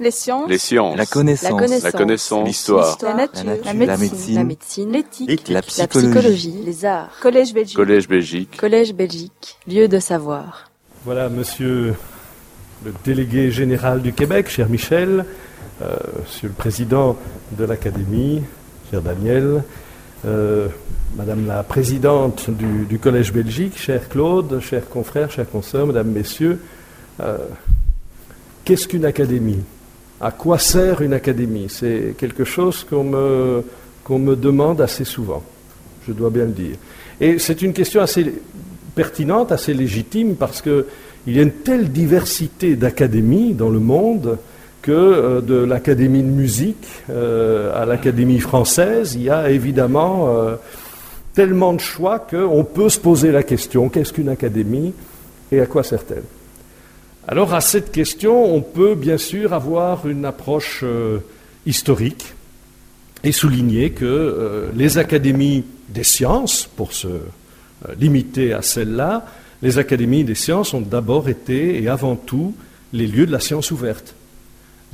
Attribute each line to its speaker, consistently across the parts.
Speaker 1: Les sciences.
Speaker 2: Les sciences.
Speaker 3: La connaissance.
Speaker 1: La connaissance.
Speaker 2: La. L'histoire.
Speaker 1: La nature.
Speaker 3: La nature.
Speaker 1: La
Speaker 3: La
Speaker 1: médecine. La. L'éthique.
Speaker 3: La
Speaker 1: La
Speaker 3: psychologie.
Speaker 1: psychologie. Les arts. Collège Belgique.
Speaker 2: Collège Belgique.
Speaker 1: Collège Belgique. Lieu de savoir.
Speaker 4: Voilà, monsieur le délégué général du Québec, cher Michel, euh, monsieur le président de l'Académie, cher Daniel, euh, madame la présidente du, du Collège Belgique, cher Claude, chers confrères, chers consoeurs, mesdames, messieurs, euh, qu'est-ce qu'une académie? À quoi sert une académie? C'est quelque chose qu'on me, demande assez souvent, je dois bien le dire. Et c'est une question assez pertinente, assez légitime, parce qu'il y a une telle diversité d'académies dans le monde que euh, de l'académie de musique euh, à l'académie française, il y a évidemment euh, tellement de choix qu'on peut se poser la question qu'est-ce qu'une académie et à quoi sert-elle? Alors à cette question, on peut bien sûr avoir une approche euh, historique et souligner que euh, les académies des sciences, pour se euh, limiter à celles-là, les académies des sciences ont d'abord été et avant tout les lieux de la science ouverte,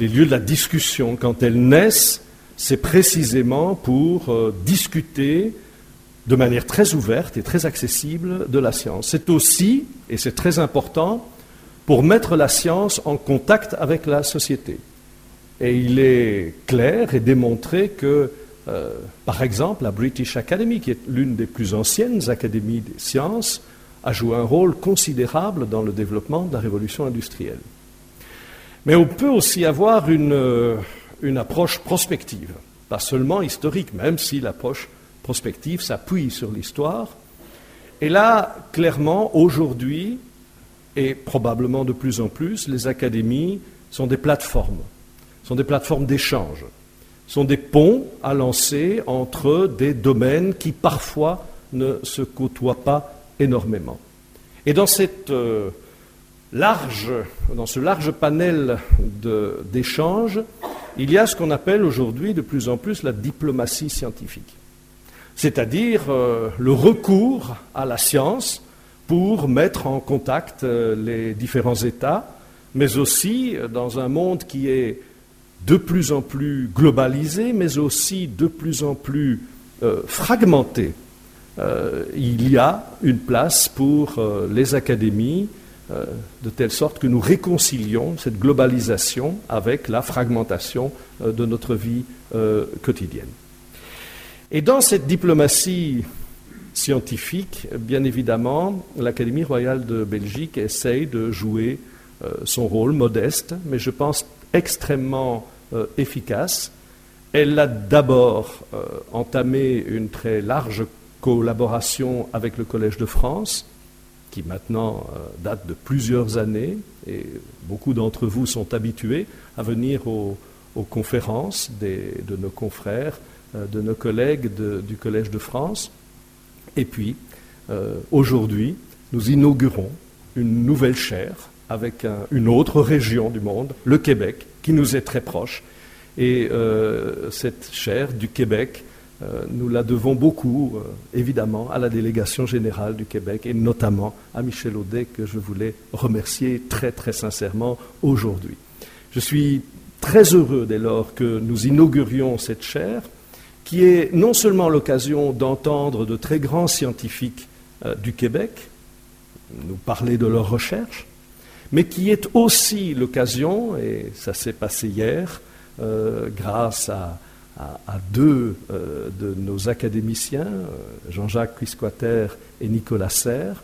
Speaker 4: les lieux de la discussion. Quand elles naissent, c'est précisément pour discuter de manière très ouverte et très accessible de la science. C'est aussi, et c'est très important, pour mettre la science en contact avec la société. Et il est clair et démontré que, euh, par exemple, la British Academy, qui est l'une des plus anciennes académies des sciences, a joué un rôle considérable dans le développement de la révolution industrielle. Mais on peut aussi avoir une, euh, une approche prospective, pas seulement historique, même si l'approche prospective s'appuie sur l'histoire. Et là, clairement, aujourd'hui, et probablement de plus en plus, les académies sont des plateformes, sont des plateformes d'échange, sont des ponts à lancer entre des domaines qui parfois ne se côtoient pas énormément. Et dans cette euh, large, dans ce large panel d'échanges, il y a ce qu'on appelle aujourd'hui de plus en plus la diplomatie scientifique, c'est-à-dire euh, le recours à la science pour mettre en contact euh, les différents États, mais aussi euh, dans un monde qui est de plus en plus globalisé, mais aussi de plus en plus euh, fragmenté. Il y a une place pour les académies, de telle sorte que nous réconcilions cette globalisation avec la fragmentation de notre vie quotidienne. Et dans cette diplomatie scientifique, bien évidemment, l'Académie royale de Belgique essaye de jouer euh, son rôle modeste, mais je pense extrêmement euh, efficace. Elle a d'abord euh, entamé une très large collaboration avec le Collège de France, qui maintenant date de plusieurs années, et beaucoup d'entre vous sont habitués à venir aux, conférences des- de nos confrères, de nos collègues du Collège de France. Et puis, euh, aujourd'hui, nous inaugurons une nouvelle chaire avec un- une autre région du monde, le Québec, qui nous est très proche. Et euh, cette chaire du Québec, euh, nous la devons beaucoup, évidemment, à la délégation générale du Québec et notamment à Michel Audet, que je voulais remercier très, très sincèrement aujourd'hui. Je suis très heureux dès lors que nous inaugurions cette chaire, qui est non seulement l'occasion d'entendre de très grands scientifiques euh, du Québec nous parler de leurs recherches, mais qui est aussi l'occasion, et ça s'est passé hier, euh, grâce à, deux euh, de nos académiciens, Jean-Jacques Quisquater et Nicolas Serre,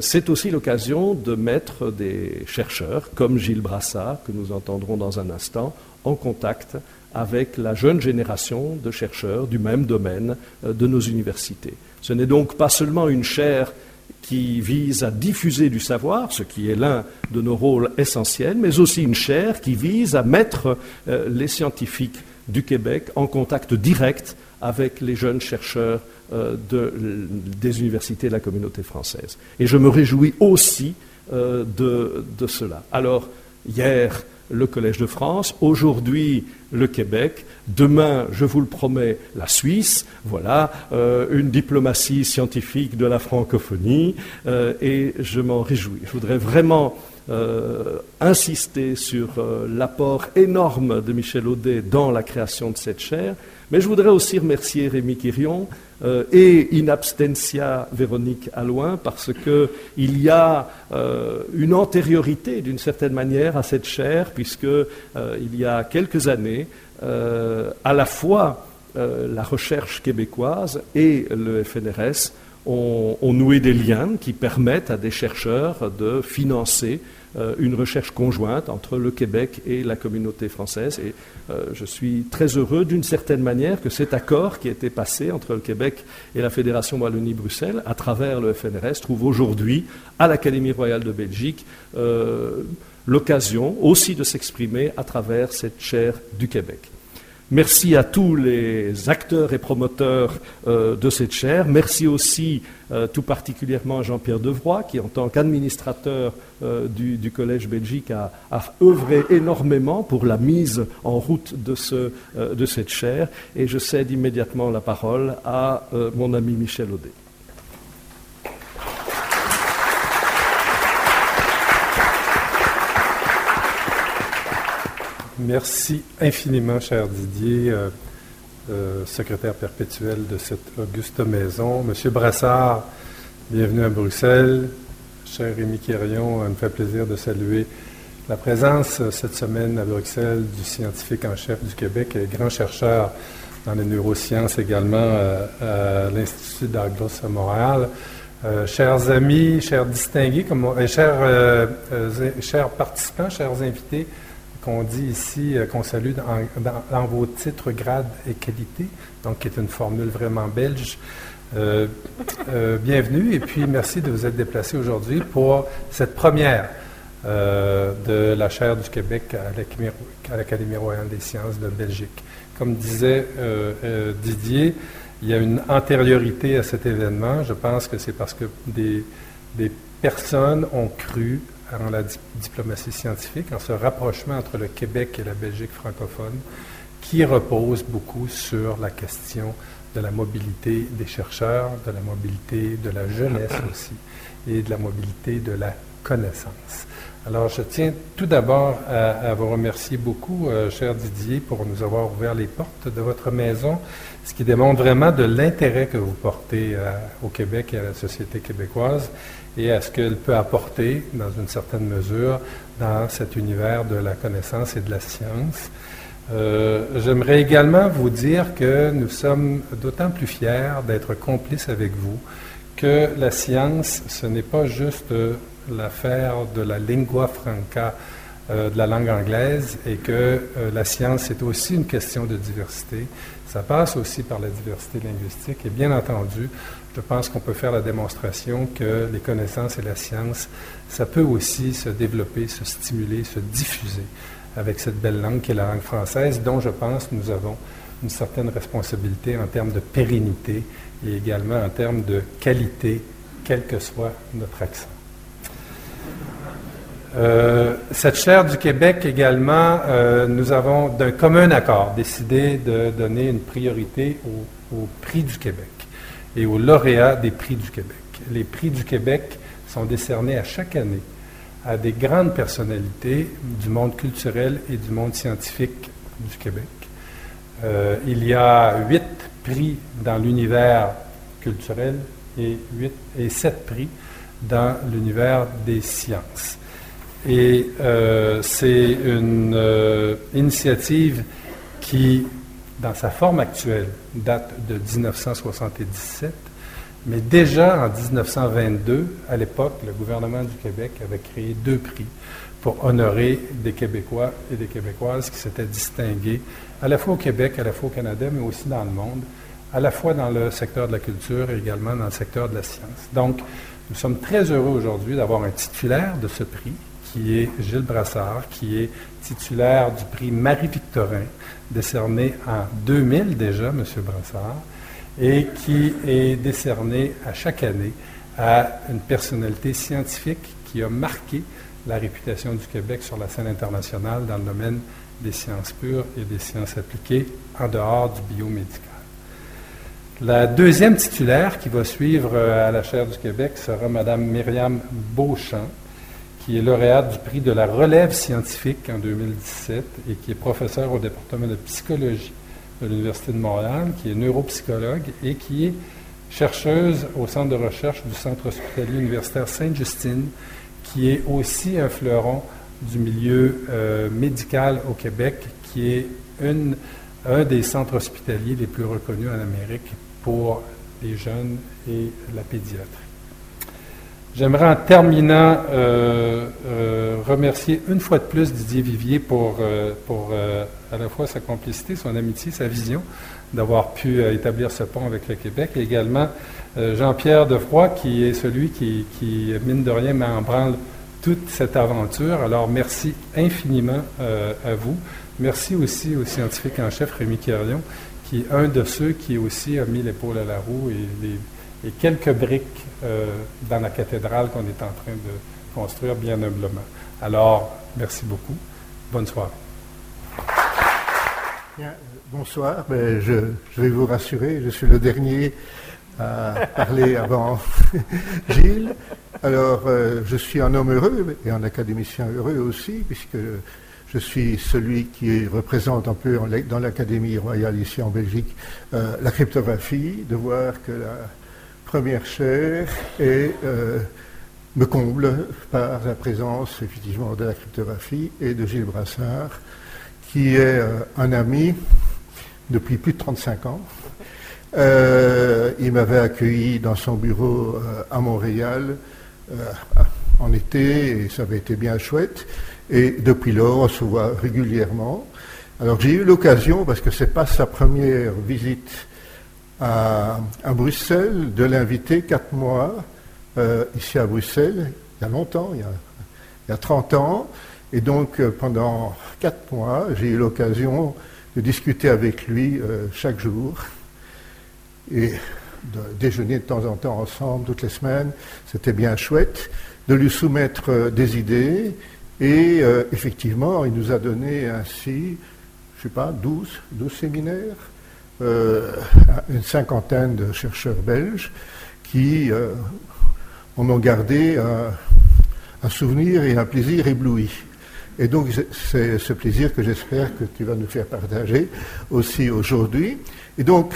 Speaker 4: c'est aussi l'occasion de mettre des chercheurs comme Gilles Brassard, que nous entendrons dans un instant, en contact avec la jeune génération de chercheurs du même domaine euh, de nos universités. Ce n'est donc pas seulement une chaire qui vise à diffuser du savoir, ce qui est l'un de nos rôles essentiels, mais aussi une chaire qui vise à mettre euh, les scientifiques du Québec en contact direct avec les jeunes chercheurs euh, de- des universités de la communauté française. Et je me réjouis aussi de, de cela. Alors, hier, le Collège de France, aujourd'hui le Québec, demain, je vous le promets, la Suisse, voilà, euh, une diplomatie scientifique de la francophonie, euh, et je m'en réjouis. Je voudrais vraiment euh, insister sur euh, l'apport énorme de Michel Audet dans la création de cette chaire, mais je voudrais aussi remercier Rémi Quirion euh, et in abstentia Véronique Alloin parce qu'il y a une antériorité d'une certaine manière à cette chaire, puisque il y a quelques années, à la fois la recherche québécoise et le FNRS ont, noué des liens qui permettent à des chercheurs de financer euh, une recherche conjointe entre le Québec et la communauté française. Et euh, je suis très heureux d'une certaine manière que cet accord qui a été passé entre le Québec et la Fédération Wallonie-Bruxelles à travers le FNRS trouve aujourd'hui à l'Académie royale de Belgique euh, l'occasion aussi de s'exprimer à travers cette chaire du Québec. Merci à tous les acteurs et promoteurs euh, de cette chaire. Merci aussi euh, tout particulièrement à Jean-Pierre Devroy, qui en tant qu'administrateur euh, du, Collège Belgique a, œuvré énormément pour la mise en route de, de cette chaire. Et je cède immédiatement la parole à mon ami Michel Audet.
Speaker 2: Merci infiniment, cher Didier, euh, euh, secrétaire perpétuel de cette auguste maison. Monsieur Brassard, bienvenue à Bruxelles. Cher Rémi Quérion, il me fait plaisir de saluer la présence euh, cette semaine à Bruxelles du scientifique en chef du Québec grand chercheur dans les neurosciences également à l'Institut d'Arglos à Montréal. chers amis, chers distingués, chers, chers participants, chers invités, qu'on dit ici, euh, qu'on salue dans, vos titres, grades et qualités, donc qui est une formule vraiment belge. Euh, euh, bienvenue et puis merci de vous être déplacé aujourd'hui pour cette première de la chaire du Québec à l'Académie royale des sciences de Belgique. Comme disait Didier, il y a une antériorité à cet événement. Je pense que c'est parce que des personnes ont cru en la diplomatie scientifique, en ce rapprochement entre le Québec et la Belgique francophone, qui repose beaucoup sur la question de la mobilité des chercheurs, de la mobilité de la jeunesse aussi, et de la mobilité de la connaissance. Alors, je tiens tout d'abord à, vous remercier beaucoup, euh, cher Didier, pour nous avoir ouvert les portes de votre maison, ce qui démontre vraiment de l'intérêt que vous portez euh, au Québec et à la société québécoise et à ce qu'elle peut apporter, dans une certaine mesure, dans cet univers de la connaissance et de la science. Euh, j'aimerais également vous dire que nous sommes d'autant plus fiers d'être complices avec vous que la science, ce n'est pas juste l'affaire de la lingua franca, euh, de la langue anglaise, et que euh, la science est aussi une question de diversité. Ça passe aussi par la diversité linguistique, et bien entendu, je pense qu'on peut faire la démonstration que les connaissances et la science, ça peut aussi se développer, se stimuler, se diffuser avec cette belle langue qui est la langue française, dont je pense nous avons une certaine responsabilité en termes de pérennité et également en termes de qualité, quel que soit notre accent. Euh, cette chaire du Québec également, euh, nous avons d'un commun accord décidé de donner une priorité au prix du Québec et aux lauréats des prix du Québec. Les prix du Québec sont décernés à chaque année à des grandes personnalités du monde culturel et du monde scientifique du Québec. Euh, il y a huit prix dans l'univers culturel et, sept prix dans l'univers des sciences. Et euh, c'est une euh, initiative qui dans sa forme actuelle, date de 1977, mais déjà en 1922, à l'époque, le gouvernement du Québec avait créé deux prix pour honorer des Québécois et des Québécoises qui s'étaient distingués à la fois au Québec, à la fois au Canada, mais aussi dans le monde, à la fois dans le secteur de la culture et également dans le secteur de la science. Donc, nous sommes très heureux aujourd'hui d'avoir un titulaire de ce prix, qui est Gilles Brassard, qui est titulaire du prix Marie-Victorin, décerné en 2000 déjà, M. Brassard, et qui est décerné à chaque année à une personnalité scientifique qui a marqué la réputation du Québec sur la scène internationale dans le domaine des sciences pures et des sciences appliquées en dehors du biomédical. La deuxième titulaire qui va suivre euh, à la chaire du Québec sera Mme Myriam Beauchamp, qui est lauréate du prix de la relève scientifique en 2017 et qui est professeur au département de psychologie de l'Université de Montréal, qui est neuropsychologue et qui est chercheuse au centre de recherche du Centre hospitalier universitaire Sainte-Justine, qui est aussi un fleuron du milieu euh, médical au Québec, qui est un des centres hospitaliers les plus reconnus en Amérique pour les jeunes et la pédiatrie. J'aimerais en terminant euh, euh, remercier une fois de plus Didier Vivier pour, pour à la fois sa complicité, son amitié, sa vision, d'avoir pu établir ce pont avec le Québec, et également Jean-Pierre Defroy, qui est celui qui, qui, mine de rien, met en branle toute cette aventure. Alors, merci infiniment euh, à vous. Merci aussi au scientifique en chef Rémi Quérion, qui est un de ceux qui aussi a mis l'épaule à la roue et, et quelques briques euh, dans la cathédrale qu'on est en train de construire bien humblement. Alors, merci beaucoup. Bonne soirée.
Speaker 3: Bonsoir. Ben, je, je vais vous rassurer, je suis le dernier à parler avant Gilles. Alors, euh, je suis un homme heureux et un académicien heureux aussi, puisque je suis celui qui représente un peu dans l'Académie royale ici en Belgique euh, la cryptographie, de voir que la première chaire est, euh, me comble par la présence effectivement de la cryptographie et de Gilles Brassard, qui est un ami depuis plus de 35 ans. il m'avait accueilli dans son bureau à Montréal euh, en été et ça avait été bien chouette. Et depuis lors, on se voit régulièrement. Alors j'ai eu l'occasion, parce que ce n'est pas sa première visite à, Bruxelles, de l'inviter quatre mois euh, ici à Bruxelles, il y a longtemps, il y a, 30 ans. Et donc euh, pendant quatre mois, j'ai eu l'occasion de discuter avec lui chaque jour. Et de déjeuner de temps en temps ensemble, toutes les semaines. C'était bien chouette de lui soumettre euh, des idées. Et euh, effectivement, il nous a donné ainsi, je ne sais pas, 12, 12 séminaires, euh, une cinquantaine de chercheurs belges qui en ont gardé un, souvenir et un plaisir ébloui. Et donc, c'est ce plaisir que j'espère que tu vas nous faire partager aussi aujourd'hui. Et donc,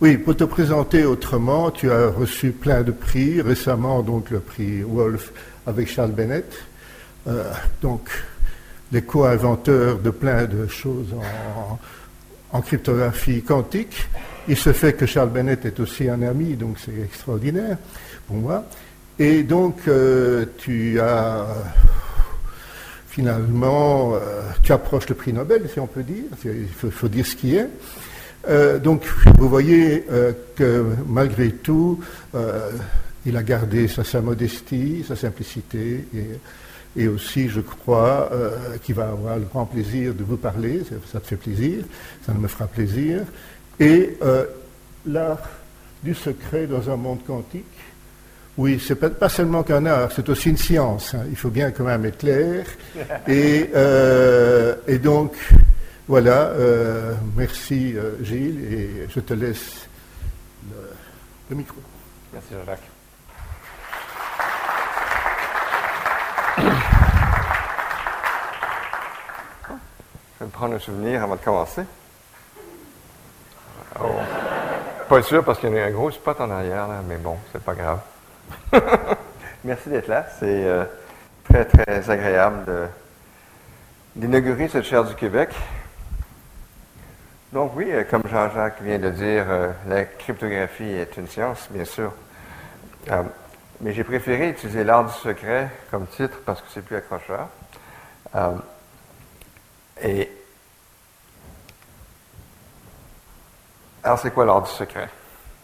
Speaker 3: oui, pour te présenter autrement, tu as reçu plein de prix, récemment donc le prix Wolf avec Charles Bennett, euh, donc les co-inventeurs de plein de choses en, cryptographie quantique. Il se fait que Charles Bennett est aussi un ami, donc c'est extraordinaire pour moi. Et donc euh, tu as finalement, euh, tu approches le prix Nobel, si on peut dire, il faut dire ce qui est. Euh, donc, vous voyez que malgré tout, il a gardé sa, modestie, sa simplicité, aussi, je crois, qu'il va avoir le grand plaisir de vous parler. Ça, te fait plaisir, ça me fera plaisir. Et l'art du secret dans un monde quantique, oui, c'est pas, pas seulement qu'un art, c'est aussi une science. Hein. Il faut bien quand même être clair. Et, et donc, voilà, euh, merci euh, Gilles et je te laisse le, micro.
Speaker 5: Merci Jacques. Je vais me prendre un souvenir avant de commencer? Oh. Pas sûr parce qu'il y a un gros spot en arrière, là, mais bon, c'est pas grave. Merci d'être là. C'est euh, très, très agréable d'inaugurer cette chaire du Québec. Donc oui, euh, comme Jean-Jacques vient de dire, euh, la cryptographie est une science, bien sûr. Mais j'ai préféré utiliser l'art du secret comme titre parce que c'est plus accrocheur. et alors, c'est quoi l'art du secret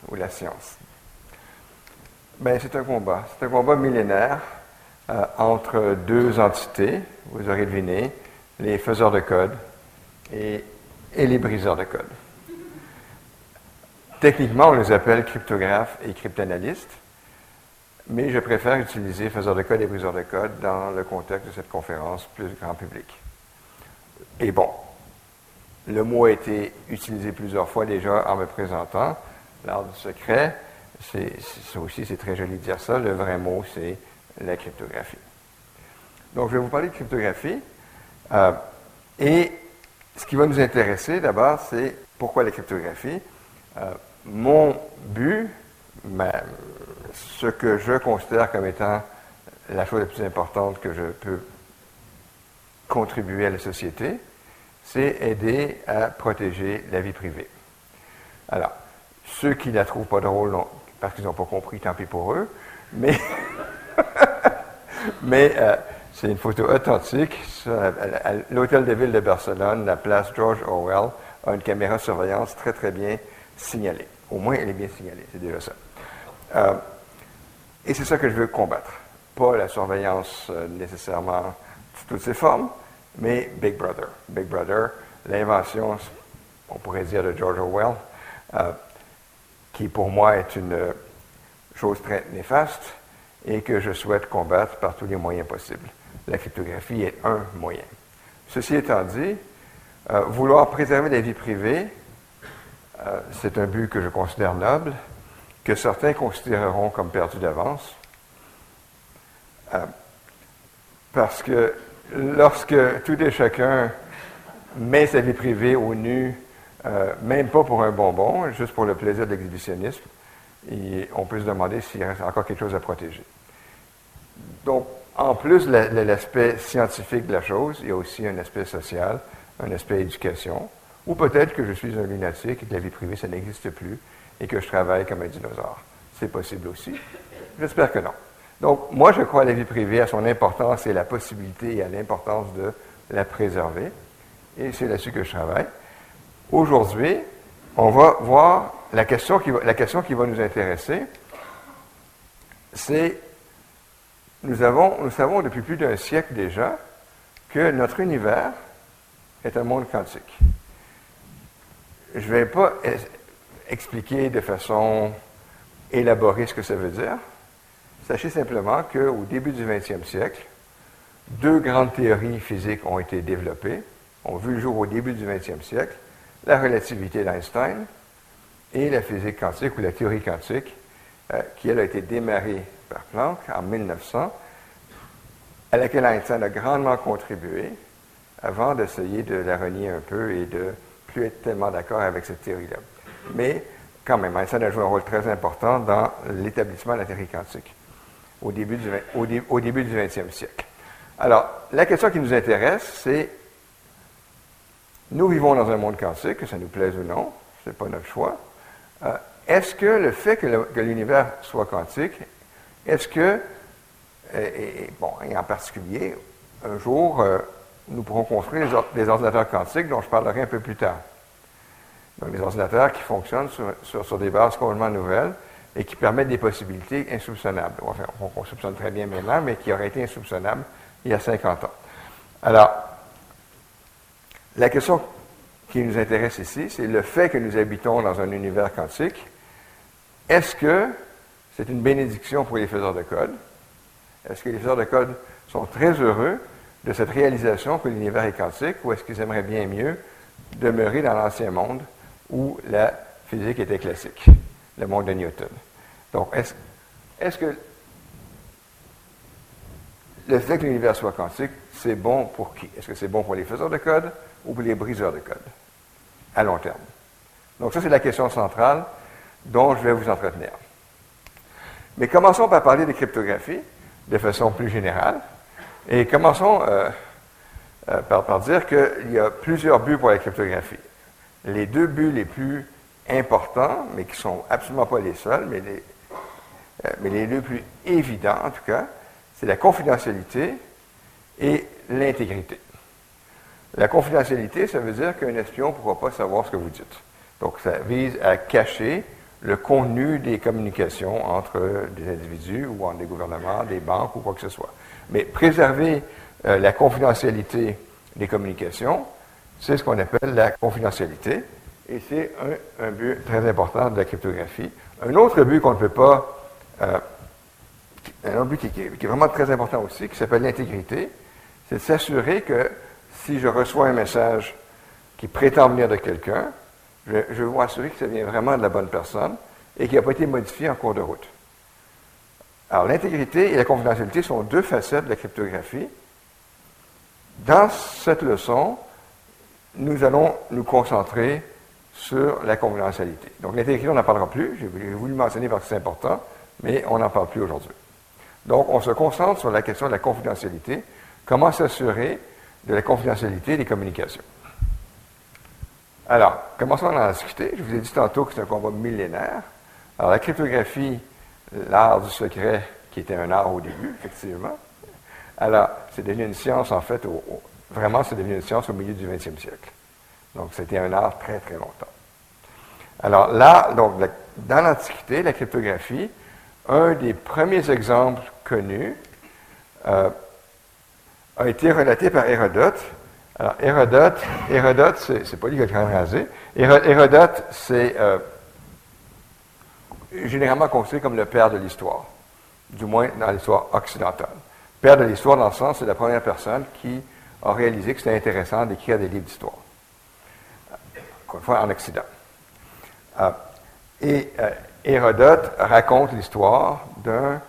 Speaker 5: ou la science? Ben, c'est un combat. C'est un combat millénaire entre deux entités. Vous aurez deviné, les faiseurs de code et et les briseurs de code. Techniquement, on les appelle cryptographes et cryptanalystes, mais je préfère utiliser faiseurs de code et briseurs de code dans le contexte de cette conférence plus grand public. Et bon, le mot a été utilisé plusieurs fois déjà en me présentant. L'art du secret, c'est, aussi, c'est très joli de dire ça. Le vrai mot, c'est la cryptographie. Donc, je vais vous parler de cryptographie. Euh, et ce qui va nous intéresser d'abord, c'est pourquoi la cryptographie. Euh, mon but, ce que je considère comme étant la chose la plus importante que je peux contribuer à la société, c'est aider à protéger la vie privée. Alors, ceux qui ne la trouvent pas drôle, parce qu'ils n'ont pas compris, tant pis pour eux, mais, euh, c'est une photo authentique. L'hôtel de ville de Barcelone, la place George Orwell a une caméra de surveillance très, très bien signalée. Au moins, elle est bien signalée, c'est déjà ça. Euh, et c'est ça que je veux combattre. Pas la surveillance euh, nécessairement sous toutes ses formes, mais Big Brother. Big Brother, l'invention, on pourrait dire, de George Orwell, euh, qui pour moi est une chose très néfaste et que je souhaite combattre par tous les moyens possibles. La cryptographie est un moyen. Ceci étant dit, euh, vouloir préserver la vie privée, euh, c'est un but que je considère noble, que certains considéreront comme perdu d'avance, parce que lorsque tout et chacun met sa vie privée au nu, euh, même pas pour un bonbon, juste pour le plaisir de l'exhibitionnisme, on peut se demander s'il a encore quelque chose à protéger. Donc, en plus de l'aspect scientifique de la chose, il y a aussi un aspect social, un aspect éducation, ou peut-être que je suis un lunatique et que la vie privée, ça n'existe plus, et que je travaille comme un dinosaure. C'est possible aussi. J'espère que non. Donc, moi, je crois à la vie privée, à son importance et la possibilité et à l'importance de la préserver. Et c'est là-dessus que je travaille. Aujourd'hui, on va voir la question qui va, la question qui va nous intéresser. C'est, nous, avons, nous savons depuis plus d'un siècle déjà que notre univers est un monde quantique. Je ne vais pas expliquer de façon élaborée ce que ça veut dire. Sachez simplement qu'au début du 20e siècle, deux grandes théories physiques ont été développées, ont vu le jour au début du 20e siècle, la relativité d'Einstein et la physique quantique ou la théorie quantique, euh, qui elle a été démarrée par Planck en 1900, à laquelle Einstein a grandement contribué avant d'essayer de la renier un peu et de plus être tellement d'accord avec cette théorie-là. Mais quand même, Einstein a joué un rôle très important dans l'établissement de la théorie quantique au début du, au, début du 20e siècle. Alors, la question qui nous intéresse, c'est, nous vivons dans un monde quantique, que ça nous plaise ou non, ce n'est pas notre choix. Euh, est-ce que le fait que l'univers soit quantique, est-ce que, et, bon, et en particulier, un jour, euh, nous pourrons construire des, ordinateurs quantiques dont je parlerai un peu plus tard? Donc, des ordinateurs qui fonctionnent sur, sur des bases complètement nouvelles, et qui permettent des possibilités insoupçonnables. Enfin, on, soupçonne très bien maintenant, mais qui auraient été insoupçonnables il y a 50 ans. Alors, la question qui nous intéresse ici, c'est le fait que nous habitons dans un univers quantique. Est-ce que c'est une bénédiction pour les faiseurs de code? Est-ce que les faiseurs de code sont très heureux de cette réalisation que l'univers est quantique ou est-ce qu'ils aimeraient bien mieux demeurer dans l'ancien monde où la physique était classique? le monde de Newton? Donc, est-ce que le fait que l'univers soit quantique, c'est bon pour qui? Est-ce que c'est bon pour les faiseurs de code ou pour les briseurs de code à long terme? Donc, ça, c'est la question centrale dont je vais vous entretenir. Mais commençons par parler de cryptographie de façon plus générale. Et commençons euh, euh, par, par, dire qu'il y a plusieurs buts pour la cryptographie. Les deux buts les plus importants, mais qui ne sont absolument pas les seuls, mais les, mais les deux plus évidents en tout cas, c'est la confidentialité et l'intégrité. La confidentialité, ça veut dire qu'un espion ne pourra pas savoir ce que vous dites. Donc, ça vise à cacher le contenu des communications entre des individus ou entre des gouvernements, des banques ou quoi que ce soit. Mais préserver euh, la confidentialité des communications, c'est ce qu'on appelle la confidentialité. Et c'est un, but très important de la cryptographie. Un autre but qu'on ne peut pas, euh, un autre but qui, est vraiment très important aussi, qui s'appelle l'intégrité, c'est de s'assurer que si je reçois un message qui prétend venir de quelqu'un, je, je veux m'assurer que ça vient vraiment de la bonne personne et qu'il n'a pas été modifié en cours de route. Alors, l'intégrité et la confidentialité sont deux facettes de la cryptographie dans cette leçon, nous allons nous concentrer sur la confidentialité. Donc l'intégrité, on n'en parlera plus. J'ai voulu mentionner parce que c'est important, mais on n'en parle plus aujourd'hui. Donc on se concentre sur la question de la confidentialité. Comment s'assurer de la confidentialité des communications? Alors, commençons à en discuter. Je vous ai dit tantôt que c'est un combat millénaire. Alors, la cryptographie, l'art du secret, qui était un art au début, effectivement. Alors, c'est devenu une science, en fait, vraiment, c'est devenu une science au milieu du 20e siècle. Donc, c'était un art très, très longtemps. Alors là, donc, dans l'Antiquité, la cryptographie, un des premiers exemples connus euh, a été relaté par Hérodote alors, Hérodote, Hérodote c'est pas lui qui a le rasé. Hérodote, c'est euh, généralement considéré comme le père de l'histoire, du moins dans l'histoire occidentale. Père de l'histoire, dans le sens, c'est la première personne qui a réalisé que c'était intéressant d'écrire des livres d'histoire. Encore une fois, en Occident. Euh, et Hérodote raconte l'histoire d'un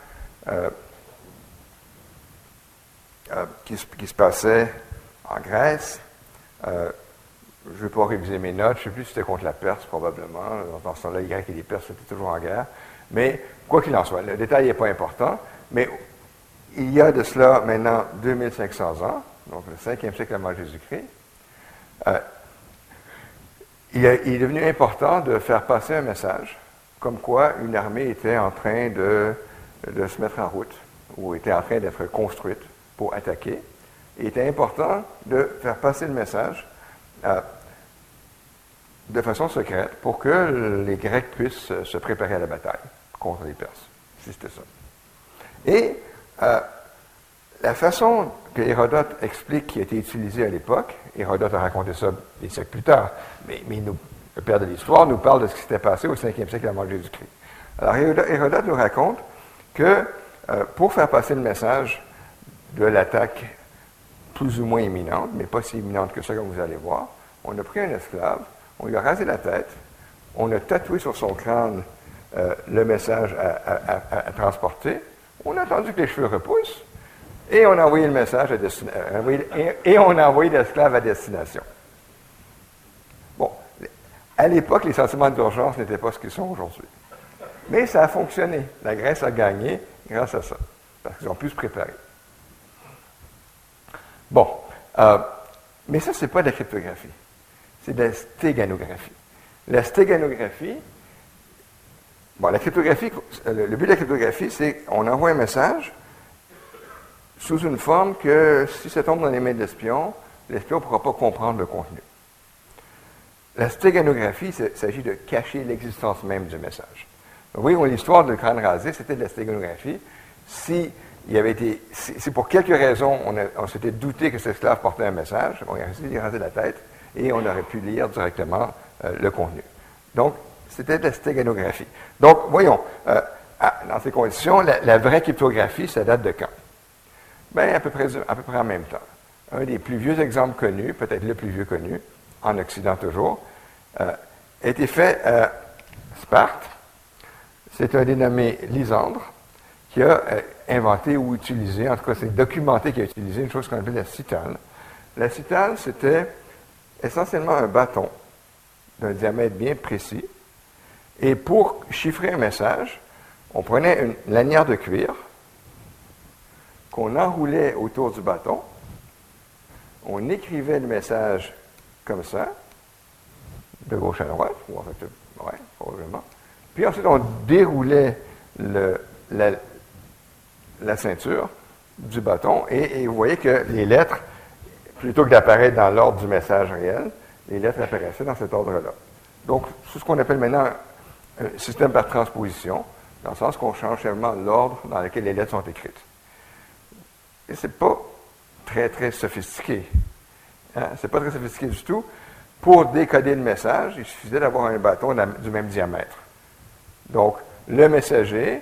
Speaker 5: qui, qui, se passait en Grèce. Euh, je ne vais pas réviser mes notes, je ne sais plus si c'était contre la Perse, probablement. Dans ce temps-là, les Grecs et les Perses étaient toujours en guerre. Mais, quoi qu'il en soit, le détail n'est pas important. Mais il y a de cela maintenant 2500 ans, donc le 5e siècle avant Jésus-Christ, euh, il, est devenu important de faire passer un message comme quoi une armée était en train de, se mettre en route ou était en train d'être construite pour attaquer il était important de faire passer le message euh, de façon secrète pour que les Grecs puissent se préparer à la bataille contre les Perses. C'était ça. Et euh, la façon que Hérodote explique qui a été utilisée à l'époque, Hérodote a raconté ça des siècles plus tard, mais, le père de l'histoire nous parle de ce qui s'était passé au 5e siècle avant Jésus-Christ. Alors Hérodote nous raconte que euh, pour faire passer le message de l'attaque plus ou moins imminente, mais pas si imminente que ça, comme vous allez voir. On a pris un esclave, on lui a rasé la tête, on a tatoué sur son crâne euh, le message à, transporter, on a attendu que les cheveux repoussent, et on a envoyé le message à euh, et, on a envoyé l'esclave à destination. À l'époque, les sentiments d'urgence n'étaient pas ce qu'ils sont aujourd'hui. Mais ça a fonctionné. La Grèce a gagné grâce à ça, parce qu'ils ont pu se préparer. Bon, euh, mais ça, ce n'est pas de la cryptographie. C'est de la stéganographie. La stéganographie, bon, la cryptographie, le, but de la cryptographie, c'est qu'on envoie un message sous une forme que si ça tombe dans les mains de l'espion, l'espion ne pourra pas comprendre le contenu. La stéganographie, il s'agit de cacher l'existence même du message. Oui, l'histoire de crâne rasé, c'était de la stéganographie. Si pour quelques raisons, on, s'était douté que cet esclave portait un message, on a essayé de raser la tête, et on aurait pu lire directement euh, le contenu. Donc, c'était de la stéganographie. Donc, voyons, euh, dans ces conditions, la, vraie cryptographie, ça date de quand? Bien, à peu, près, à peu près en même temps. Un des plus vieux exemples connus, peut-être le plus vieux connu, en Occident toujours, euh, a été fait à Sparte. C'est un dénommé Lysandre, qui a inventé ou utilisé, en tout cas c'est documenté qu'il a utilisé une chose qu'on appelle la citale. La citale, c'était essentiellement un bâton d'un diamètre bien précis. Et pour chiffrer un message, on prenait une lanière de cuir qu'on enroulait autour du bâton. On écrivait le message comme ça, de gauche à droite, ou en fait, ouais, probablement. Puis ensuite, on déroulait la, ceinture du bâton et, vous voyez que les lettres, plutôt que d'apparaître dans l'ordre du message réel, les lettres apparaissaient dans cet ordre-là. Donc, c'est ce qu'on appelle maintenant un système par transposition, dans le sens qu'on change seulement l'ordre dans lequel les lettres sont écrites. Et c'est pas très, très sophistiqué. Hein? C'est pas très sophistiqué du tout. Pour décoder le message, il suffisait d'avoir un bâton du même diamètre. Donc, le messager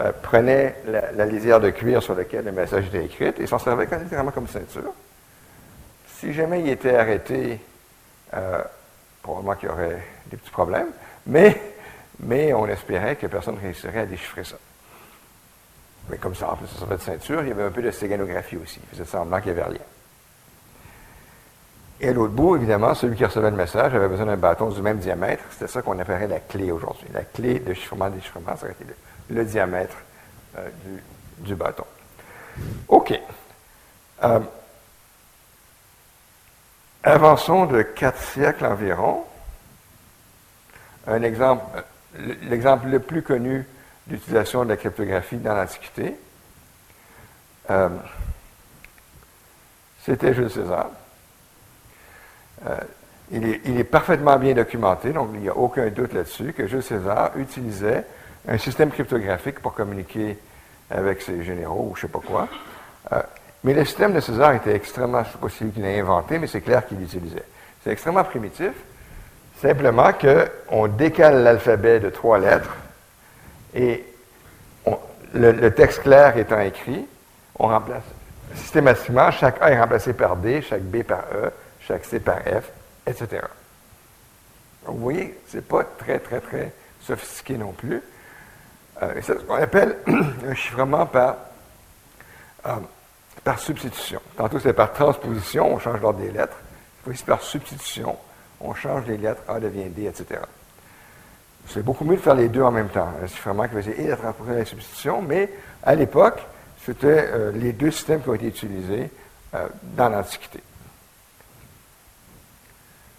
Speaker 5: euh, prenait la, lisière de cuir sur laquelle le message était écrit et s'en servait littéralement comme ceinture. Si jamais il était arrêté, euh, probablement qu'il y aurait des petits problèmes, mais, mais on espérait que personne ne réussirait à déchiffrer ça. Mais comme ça, en plus, ça servait de ceinture, il y avait un peu de stéganographie aussi. Il faisait semblant qu'il n'y avait rien. Et à l'autre bout, évidemment, celui qui recevait le message avait besoin d'un bâton du même diamètre. C'était ça qu'on appellerait la clé aujourd'hui. La clé de chiffrement-déchiffrement, ça aurait été le, diamètre euh, du, bâton. OK. Euh, avançons de quatre siècles environ. Un exemple, euh, l'exemple le plus connu d'utilisation de la cryptographie dans l'Antiquité, c'était Jules César. Euh, il, est, parfaitement bien documenté, donc il n'y a aucun doute là-dessus, que Jules César utilisait un système cryptographique pour communiquer avec ses généraux ou je ne sais pas quoi. Euh, mais le système de César était extrêmement, je ne sais pas si qu'il l'a inventé, mais c'est clair qu'il l'utilisait. C'est extrêmement primitif, simplement qu'on décale l'alphabet de trois lettres et le, texte clair étant écrit, on remplace systématiquement, chaque A est remplacé par D, chaque B par E, chaque C par F, etc. vous voyez, ce n'est pas très, très, très sophistiqué non plus. Euh, c'est ce qu'on appelle un chiffrement par, euh, par substitution. Tantôt, c'est par transposition, on change l'ordre des lettres. Ici, par substitution, on change les lettres, A devient D, etc. C'est beaucoup mieux de faire les deux en même temps. Un chiffrement qui faisait et la transposition et la substitution, mais à l'époque, c'était euh, les deux systèmes qui ont été utilisés dans l'Antiquité.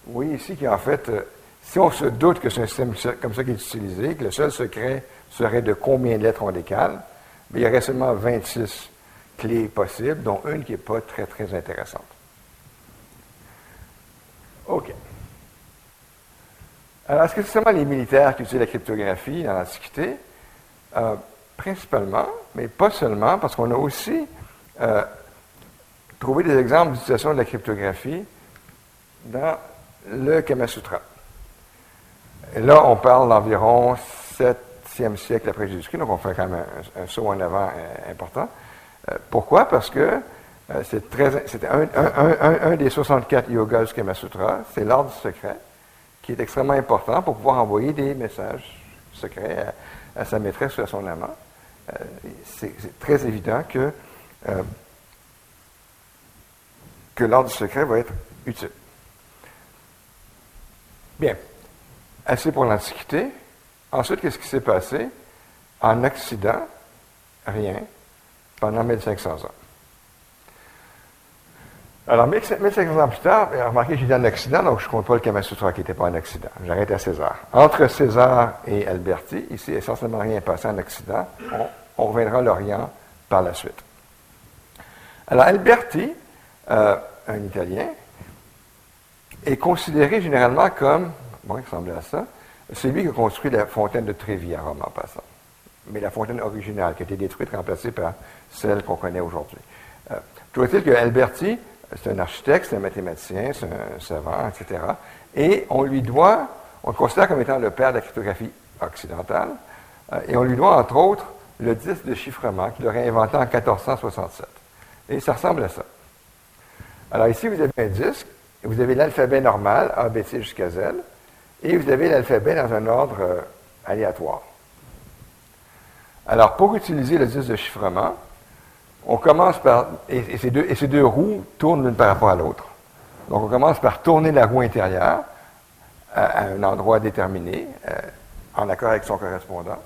Speaker 5: Vous voyez ici qu'en fait, euh, si on se doute que c'est un système comme ça qui est utilisé, que le seul secret serait de combien de lettres on décale, il y aurait seulement 26 clés possibles, dont une qui n'est pas très, très intéressante. OK. Alors, est-ce que c'est seulement les militaires qui utilisent la cryptographie dans l'Antiquité? Euh, principalement, mais pas seulement, parce qu'on a aussi euh, trouvé des exemples d'utilisation de la cryptographie dans le Kama Sutra. Et là, on parle d'environ 7e siècle après Jésus-Christ, donc on fait quand même un, saut en avant euh, important. Euh, pourquoi? Parce que euh, c'est un, des 64 yogas du Kama Sutra, c'est l'ordre secret, qui est extrêmement important pour pouvoir envoyer des messages secrets à, sa maîtresse ou à son amant. c'est très évident que, que l'ordre secret va être utile. Bien. Assez pour l'Antiquité. Ensuite, qu'est-ce qui s'est passé? En Occident, rien, pendant 1500 ans. Alors, 1500 ans plus tard, remarquez, j'ai dit en Occident, donc je ne compte pas le Kamasutra qui n'était pas en Occident. J'arrête à César. Entre César et Alberti, ici, essentiellement rien passé en Occident. On, reviendra à l'Orient par la suite. Alors, Alberti, euh, un Italien, est considéré généralement comme, bon, il ressemblait à ça, c'est lui qui a construit la fontaine de Trévi à Rome en passant. Mais la fontaine originale, qui a été détruite, remplacée par celle qu'on connaît aujourd'hui. Euh, toujours est-il que Alberti, c'est un architecte, c'est un mathématicien, c'est un savant, etc. Et on lui doit, on le considère comme étant le père de la cryptographie occidentale, euh, et on lui doit, entre autres, le disque de chiffrement qu'il aurait inventé en 1467. Et ça ressemble à ça. Alors ici, vous avez un disque vous avez l'alphabet normal, A, B, C jusqu'à Z, et vous avez l'alphabet dans un ordre euh, aléatoire. Alors, pour utiliser le disque de chiffrement, on commence par. Et, ces, deux, roues tournent l'une par rapport à l'autre. Donc, on commence par tourner la roue intérieure à, un endroit déterminé, euh, en accord avec son correspondant.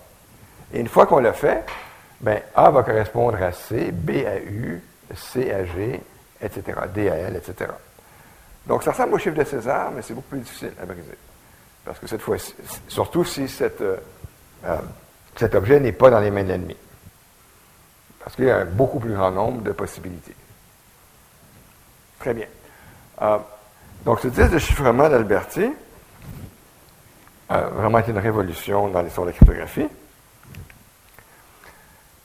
Speaker 5: Et une fois qu'on l'a fait, ben, A va correspondre à C, B à U, C à G, etc., D à L, etc. Donc, ça ressemble au chiffre de César, mais c'est beaucoup plus difficile à briser. Parce que cette fois-ci, surtout si euh, euh, cet objet n'est pas dans les mains de l'ennemi. Parce qu'il y a un beaucoup plus grand nombre de possibilités. Très bien. Euh, donc, ce disque de chiffrement d'Alberti a vraiment été une révolution dans l'histoire de la cryptographie.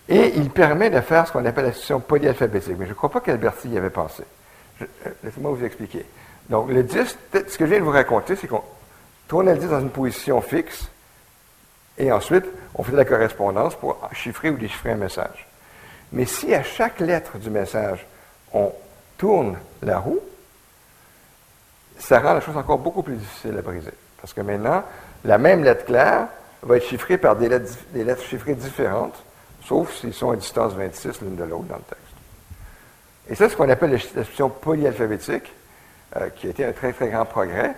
Speaker 5: Et il permet de faire ce qu'on appelle la situation polyalphabétique. Mais je ne crois pas qu'Alberti y avait pensé. Laissez-moi vous expliquer. Donc, le disque, ce que je viens de vous raconter, c'est qu'on tournait le disque dans une position fixe et ensuite, on faisait la correspondance pour chiffrer ou déchiffrer un message. Mais si à chaque lettre du message, on tourne la roue, ça rend la chose encore beaucoup plus difficile à briser. Parce que maintenant, la même lettre claire va être chiffrée par des lettres, chiffrées différentes, sauf s'ils sont à distance 26 l'une de l'autre dans le texte. Et ça, c'est ce qu'on appelle la situation polyalphabétique. Qui a été un très, très grand progrès.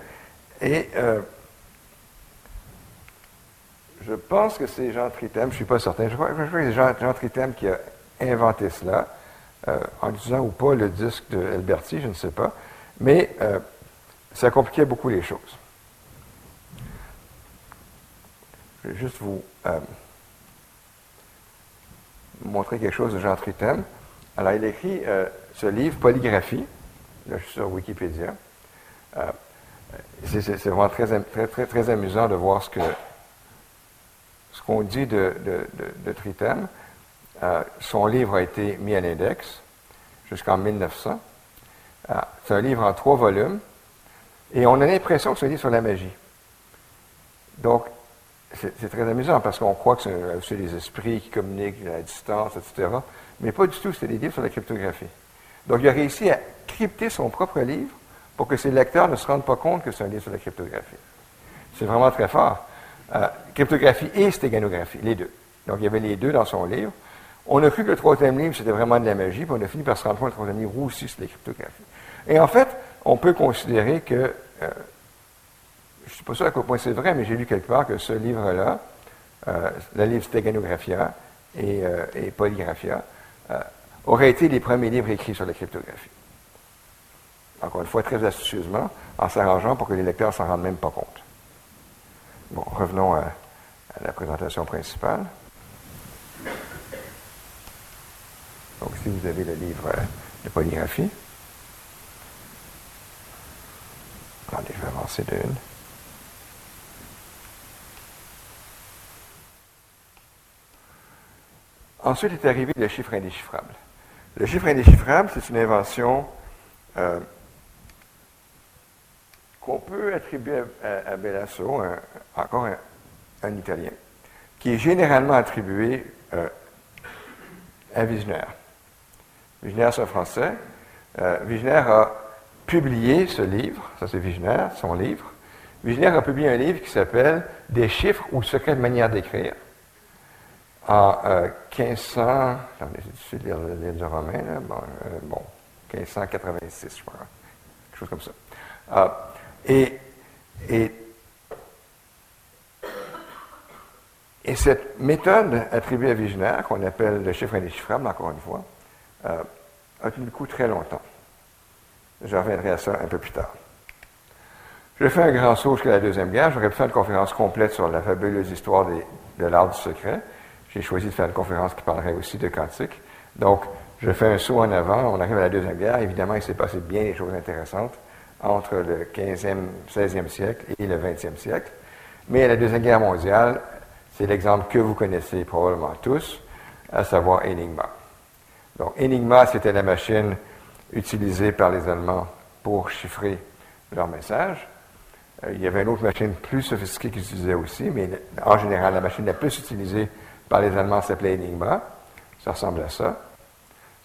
Speaker 5: Et je pense que c'est Jean Tritem, je ne suis pas certain, je crois, que c'est Jean, Tritem qui a inventé cela, en utilisant ou pas le disque de je ne sais pas, mais ça compliquait beaucoup les choses. Je vais juste vous montrer quelque chose de Jean Tritem. Alors, il écrit euh, ce livre, Polygraphie. Là, je suis sur Wikipédia. Euh, c'est vraiment très, très, très, amusant de voir ce qu'on dit de, de, Tritem. Euh, son livre a été mis à l'index jusqu'en 1900. c'est un livre en trois volumes. Et on a l'impression que c'est un livre sur la magie. Donc, c'est très amusant parce qu'on croit que c'est des esprits qui communiquent à distance, etc. Mais pas du tout, c'est des livres sur la cryptographie. Donc, il a réussi à crypter son propre livre pour que ses lecteurs ne se rendent pas compte que c'est un livre sur la cryptographie. C'est vraiment très fort. Euh, cryptographie et stéganographie, les deux. Donc, il y avait les deux dans son livre. On a cru que le troisième livre, c'était vraiment de la magie, puis on a fini par se rendre compte que le troisième livre aussi, c'est la cryptographie. Et en fait, on peut considérer que euh, je ne suis pas sûr à quel point c'est vrai, mais j'ai lu quelque part que ce livre-là, euh, le livre Steganographia et, euh, Polygraphia, aurait été les premiers livres écrits sur la cryptographie. Encore une fois, très astucieusement, en s'arrangeant pour que les lecteurs ne s'en rendent même pas compte. Bon, revenons à, la présentation principale. Donc, si vous avez le livre de polygraphie, attendez, je vais avancer d'une. Ensuite est arrivé le chiffre indéchiffrable. Le chiffre indéchiffrable, c'est une invention euh, qu'on peut attribuer à, Bellasso, encore un, Italien, qui est généralement attribué euh, à Wigner. Wigner, c'est un Français. Euh, a publié ce livre, ça c'est Wigner, son livre. Wigner a publié un livre qui s'appelle Des chiffres ou secrètes manières d'écrire en 1500, euh, attendez, j'ai de lire le Romain, là, bon, euh, bon, 1586, je crois, quelque chose comme ça. Euh, et, et, et, cette méthode attribuée à Wigner, qu'on appelle le chiffre indéchiffrable, encore une fois, a tenu le coup très longtemps. Je reviendrai à ça un peu plus tard. Je fais un grand saut jusqu'à la Deuxième Guerre. J'aurais pu faire une conférence complète sur la fabuleuse histoire de l'art du secret j'ai choisi de faire une conférence qui parlerait aussi de quantique. Donc, je fais un saut en avant. On arrive à la Deuxième Guerre. Évidemment, il s'est passé bien des choses intéressantes entre le 15e, 16e siècle et le 20e siècle. Mais la Deuxième Guerre mondiale, c'est l'exemple que vous connaissez probablement tous, à savoir Enigma. Donc, Enigma, c'était la machine utilisée par les Allemands pour chiffrer leurs messages. Euh, il y avait une autre machine plus sophistiquée qu'ils utilisaient aussi, mais en général, la machine la plus utilisée par les Allemands s'appelait Enigma. Ça ressemble à ça.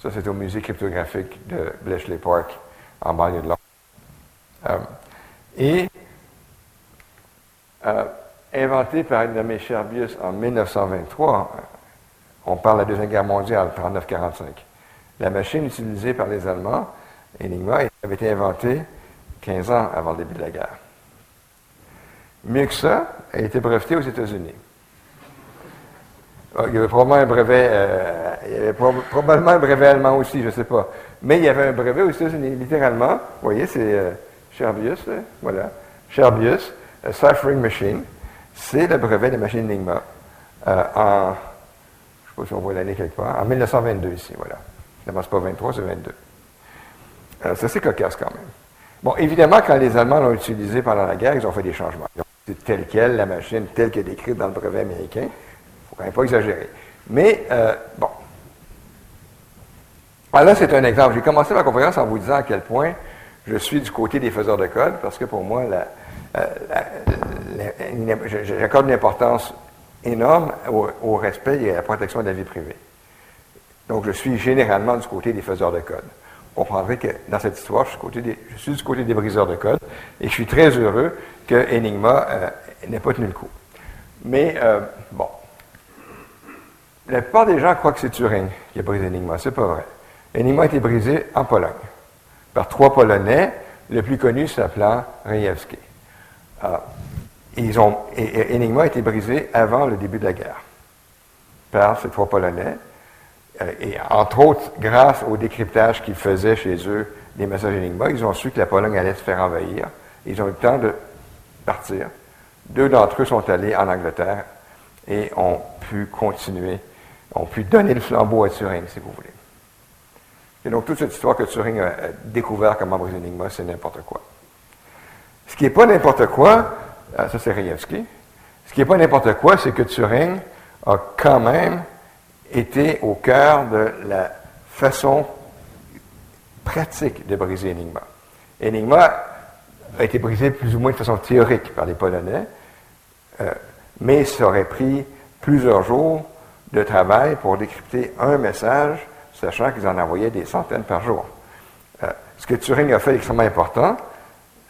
Speaker 5: Ça, c'est au musée cryptographique de Bletchley Park, en banlieue de Londres. Euh, et euh, inventé par nommé Scherbius en 1923, on parle de la Deuxième Guerre mondiale, 39-45. La machine utilisée par les Allemands, Enigma, avait été inventée 15 ans avant le début de la guerre. Mieux que ça, a été brevetée aux États-Unis. Ah, il y avait probablement un brevet, euh, probablement un brevet allemand aussi, je ne sais pas. Mais il y avait un brevet aux États-Unis, littéralement. Vous voyez, c'est Scherbius, voilà. Scherbius, Ciphering Machine. C'est le brevet de la machine Enigma euh, en, je ne sais pas si on voit l'année quelque part, en 1922 ici, voilà. n'est pas 23, c'est 22. c'est assez cocasse quand même. Bon, évidemment, quand les Allemands l'ont utilisé pendant la guerre, ils ont fait des changements. C'est tel quel, la machine telle qu'elle est décrite dans le brevet américain faut quand même pas exagérer. Mais, euh, bon. Alors là, c'est un exemple. J'ai commencé ma conférence en vous disant à quel point je suis du côté des faiseurs de code, parce que pour moi, euh, j'accorde une importance énorme au, respect et à la protection de la vie privée. Donc, je suis généralement du côté des faiseurs de code. Vous comprendrez que dans cette histoire, je suis, du côté des briseurs de code, et je suis très heureux que Enigma euh, n'ait pas tenu le coup. Mais, bon, la plupart des gens croient que c'est Turing qui a brisé Enigma. C'est pas vrai. Enigma a été brisé en Pologne par trois Polonais, le plus connu s'appelant Rejewski. Euh, ils Enigma a été brisé avant le début de la guerre par ces trois Polonais. Euh, et entre autres, grâce au décryptage qu'ils faisaient chez eux des messages Enigma, ils ont su que la Pologne allait se faire envahir. Ils ont eu le temps de partir. Deux d'entre eux sont allés en Angleterre et ont pu continuer, ont pu donner le flambeau à Turing, si vous voulez. Et donc, toute cette histoire que Turing a découvert comment briser Enigma, c'est n'importe quoi. Ce qui n'est pas n'importe quoi, euh, ça c'est Rejewski, ce qui n'est pas n'importe quoi, c'est que Turing a quand même été au cœur de la façon pratique de briser Enigma. Enigma a été brisé plus ou moins de façon théorique par les Polonais, euh, mais ça aurait pris plusieurs jours de travail pour décrypter un message, sachant qu'ils en envoyaient des centaines par jour. Euh, ce que Turing a fait extrêmement important,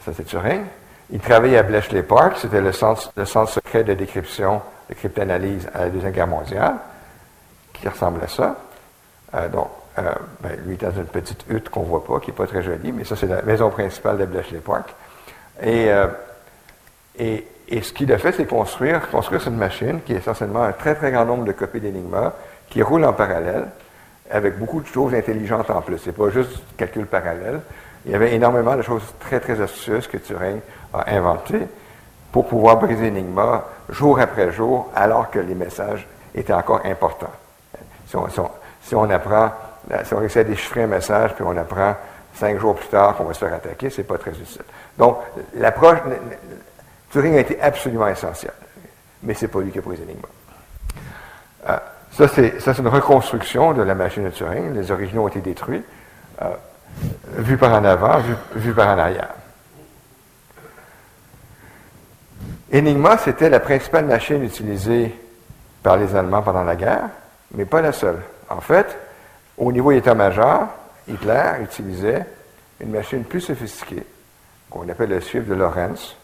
Speaker 5: ça c'est Turing, il travaillait à Bletchley Park, c'était le centre, secret de décryption, de cryptanalyse à la Deuxième Guerre mondiale, qui ressemble à ça. Euh, donc, euh, ben, lui dans une petite hutte qu'on ne voit pas, qui n'est pas très jolie, mais ça, c'est la maison principale de Bletchley Park. Et, euh, ce qu'il a fait, c'est construire, construire cette machine qui est essentiellement un très, très grand nombre de copies d'Enigma qui roule en parallèle avec beaucoup de choses intelligentes en plus. Ce n'est pas juste calcul parallèle. Il y avait énormément de choses très, très astucieuses que Turing a inventées pour pouvoir briser Enigma jour après jour, alors que les messages étaient encore importants. Si on, si on, apprend, si on essaie à déchiffrer un message, puis on apprend cinq jours plus tard qu'on va se faire attaquer, c'est pas très utile. Donc, l'approche, Turing a été absolument essentiel, mais c'est pas lui qui a brisé Enigma. Euh, ça, c'est une reconstruction de la machine de Turing. Les originaux ont été détruits, euh, vus par en avant, vus, par en arrière. Enigma, c'était la principale machine utilisée par les Allemands pendant la guerre, mais pas la seule. En fait, au niveau état-major, Hitler utilisait une machine plus sophistiquée, qu'on appelle le chiffre de Lorentz.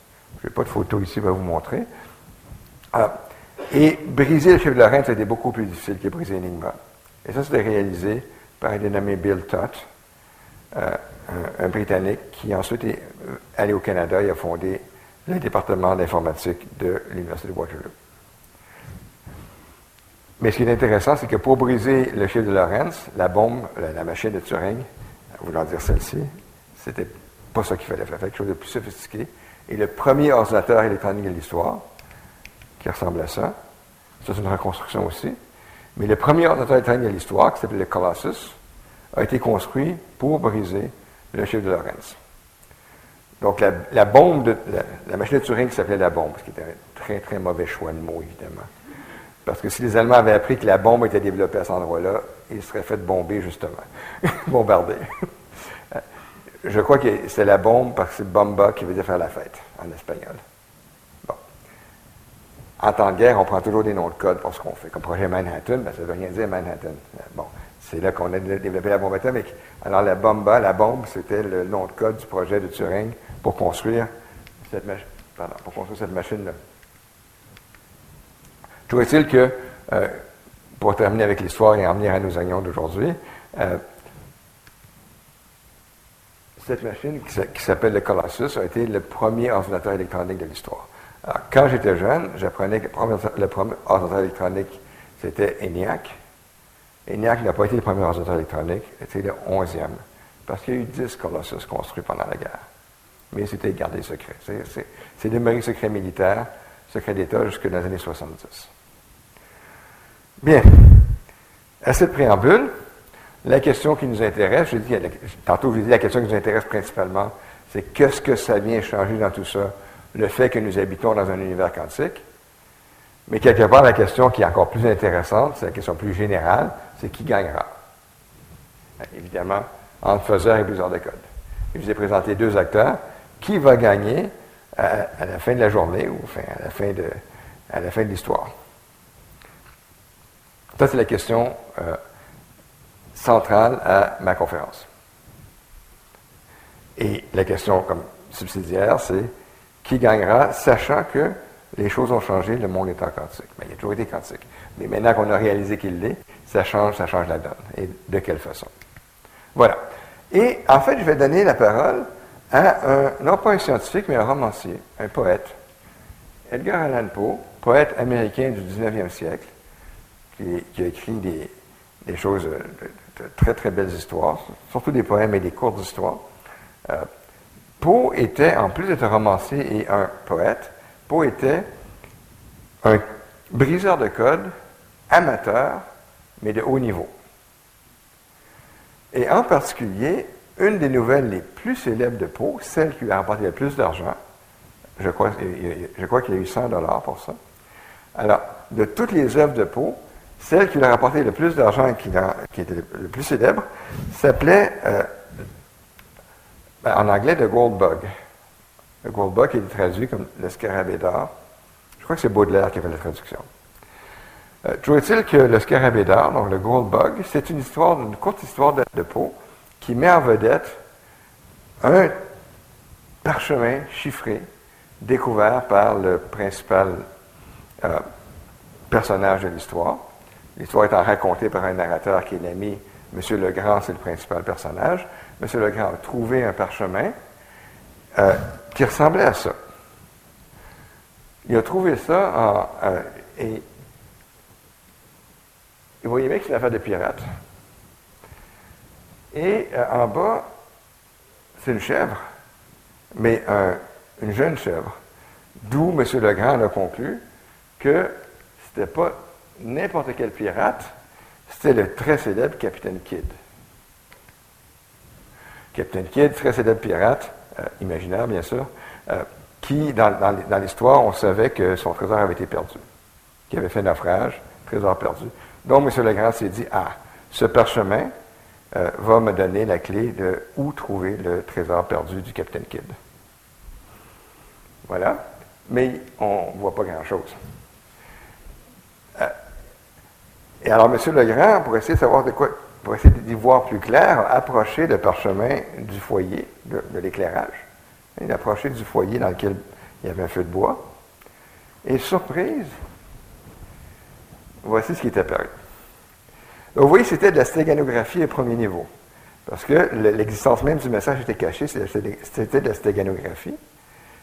Speaker 5: Je n'ai pas de photo ici pour vous montrer. Ah, et briser le chiffre de Lorentz était beaucoup plus difficile que briser Enigma. Et ça, c'était réalisé par un dénommé Bill Tutt, euh, un, Britannique qui ensuite est euh, allé au Canada et a fondé le département d'informatique de l'Université de Waterloo. Mais ce qui est intéressant, c'est que pour briser le chiffre de Lorentz, la bombe, la, machine de Turing, voulant dire celle-ci, c'était pas ça qu'il fallait faire, quelque chose de plus sophistiqué. Et le premier ordinateur électronique de l'histoire, qui ressemble à ça, ça c'est une reconstruction aussi, mais le premier ordinateur électronique de l'histoire, qui s'appelle le Colossus, a été construit pour briser le chiffre de Lorentz. Donc, la, bombe, de, la, machine de Turing s'appelait la bombe, ce qui était un très, très mauvais choix de mots, évidemment. Parce que si les Allemands avaient appris que la bombe était développée à cet endroit-là, ils seraient fait bomber, justement. Bombarder. Je crois que c'est la bombe parce que c'est bomba qui veut dire faire la fête en espagnol. En temps de guerre, on prend toujours des noms de code pour ce qu'on fait. Comme projet Manhattan, ben, ça ne veut rien dire Manhattan. Bon. C'est là qu'on a développé la bombe atomique. Alors, la bomba, la bombe, c'était le nom de code du projet de Turing pour construire cette, pour construire cette machine-là. Toujours est-il que, euh, pour terminer avec l'histoire et en venir à nos oignons d'aujourd'hui, euh, cette machine qui s'appelle le Colossus a été le premier ordinateur électronique de l'histoire. Quand j'étais jeune, j'apprenais que le premier ordinateur électronique, c'était ENIAC. ENIAC n'a pas été le premier ordinateur électronique, c'était le onzième, parce qu'il y a eu dix Colossus construits pendant la guerre. Mais c'était gardé secret. C'est demeuré secret militaire, secret d'État jusque dans les années 70. Bien. À cette préambule, la question qui nous intéresse, je dis, tantôt je dit la question qui nous intéresse principalement, c'est qu'est-ce que ça vient changer dans tout ça, le fait que nous habitons dans un univers quantique. Mais quelque part, la question qui est encore plus intéressante, c'est la question plus générale, c'est qui gagnera? Ben, évidemment, entre faiseur et briseur de code. je vous ai présenté deux acteurs. Qui va gagner à, la fin de la journée ou enfin, à la fin de, à la fin de l'histoire? Ça, c'est la question euh, centrale à ma conférence. Et la question comme subsidiaire, c'est qui gagnera, sachant que les choses ont changé, le monde est en quantique. Mais il a toujours été quantique. Mais maintenant qu'on a réalisé qu'il l'est, ça change, ça change la donne. Et de quelle façon? Voilà. Et en fait, je vais donner la parole à un, non pas un scientifique, mais un romancier, un poète, Edgar Allan Poe, poète américain du 19e siècle, qui, a écrit des, choses, de, très très belles histoires, surtout des poèmes et des courtes histoires. Euh, Poe était, en plus d'être un romancier et un poète, Poe était un briseur de code amateur, mais de haut niveau. Et en particulier, une des nouvelles les plus célèbres de Poe, celle qui lui a rapporté le plus d'argent, je crois, je crois qu'il a eu 100 dollars pour ça. Alors, de toutes les œuvres de Poe, celle qui lui a rapporté le plus d'argent et qui, était le plus célèbre s'appelait, euh, ben, en anglais, The Gold Bug. Le Gold Bug est traduit comme le scarabée d'or. Je crois que c'est Baudelaire qui a fait la traduction. Euh, est-il que le scarabée d'or, donc le Gold Bug, c'est une histoire, une courte histoire de, Poe qui met en vedette un parchemin chiffré découvert par le principal euh, personnage de l'histoire. L'histoire étant racontée par un narrateur qui est l'ami, M. Legrand, c'est le principal personnage. M. Legrand a trouvé un parchemin euh, qui ressemblait à ça. Il a trouvé ça euh, et vous voyez bien que c'est une affaire de. Et en bas, c'est une chèvre, mais une jeune chèvre. D'où M. Legrand a conclu que ce n'était pas n'importe quel pirate, c'était le très célèbre Capitaine Kidd. Capitaine Kidd, très célèbre pirate, euh, imaginaire bien sûr, euh, qui, dans, l'histoire, on savait que son trésor avait été perdu, qu'il avait fait naufrage, trésor perdu. Donc, M. Legrand s'est dit, ah, ce parchemin euh, va me donner la clé de où trouver le trésor perdu du Capitaine Kidd. Voilà. Mais on ne voit pas grand-chose. Et alors, M. Legrand, pour essayer de savoir de quoi, pour essayer d'y voir plus clair, a approché le parchemin du foyer, de, l'éclairage. Il a approché du foyer dans lequel il y avait un feu de bois. Et surprise, voici ce qui est apparu. Vous voyez, c'était de la stéganographie au premier niveau. Parce que l'existence même du message était cachée, c'était de la stéganographie.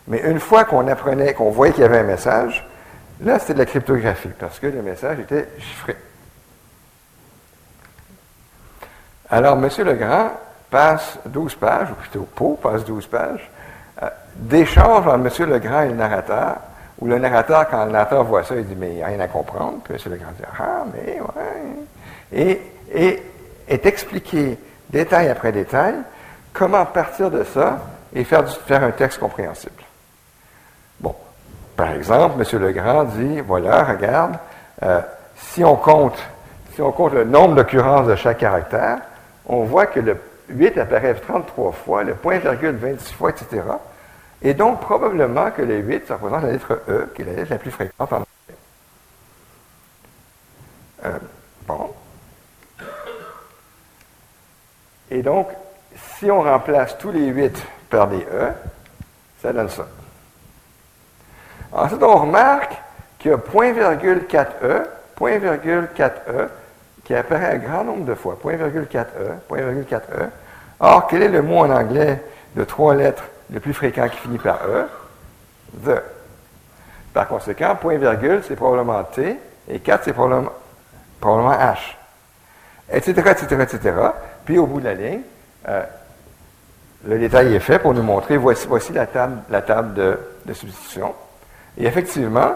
Speaker 5: Mais une fois qu'on apprenait, qu'on voyait qu'il y avait un message, là, c'était de la cryptographie, parce que le message était chiffré. Alors, M. Legrand passe 12 pages, ou plutôt Pau passe 12 pages, euh, d'échange entre M. Legrand et le narrateur, où le narrateur, quand le narrateur voit ça, il dit Mais il n'y a rien à comprendre. Puis M. Legrand dit Ah, mais ouais. Et, est expliqué, détail après détail, comment partir de ça et faire, faire un texte compréhensible. Bon. Par exemple, M. Legrand dit Voilà, regarde, euh, si on compte si on compte le nombre d'occurrences de chaque caractère, on voit que le 8 apparaît 33 fois, le point virgule 26 fois, etc. Et donc, probablement que le 8, ça représente la lettre E, qui est la lettre la plus fréquente en anglais. Euh, bon. Et donc, si on remplace tous les 8 par des E, ça donne ça. Ensuite, on remarque qu'il y a point virgule 4E, point virgule 4E, qui apparaît un grand nombre de fois, 0.4e, 4e. Or, quel est le mot en anglais de trois lettres le plus fréquent qui finit par E? The. Par conséquent, point virgule, c'est probablement T, et 4, c'est probablement, H. Etc., etc., etc. Puis, au bout de la ligne, euh, le détail est fait pour nous montrer, voici, voici la table, la table de, de substitution. Et effectivement,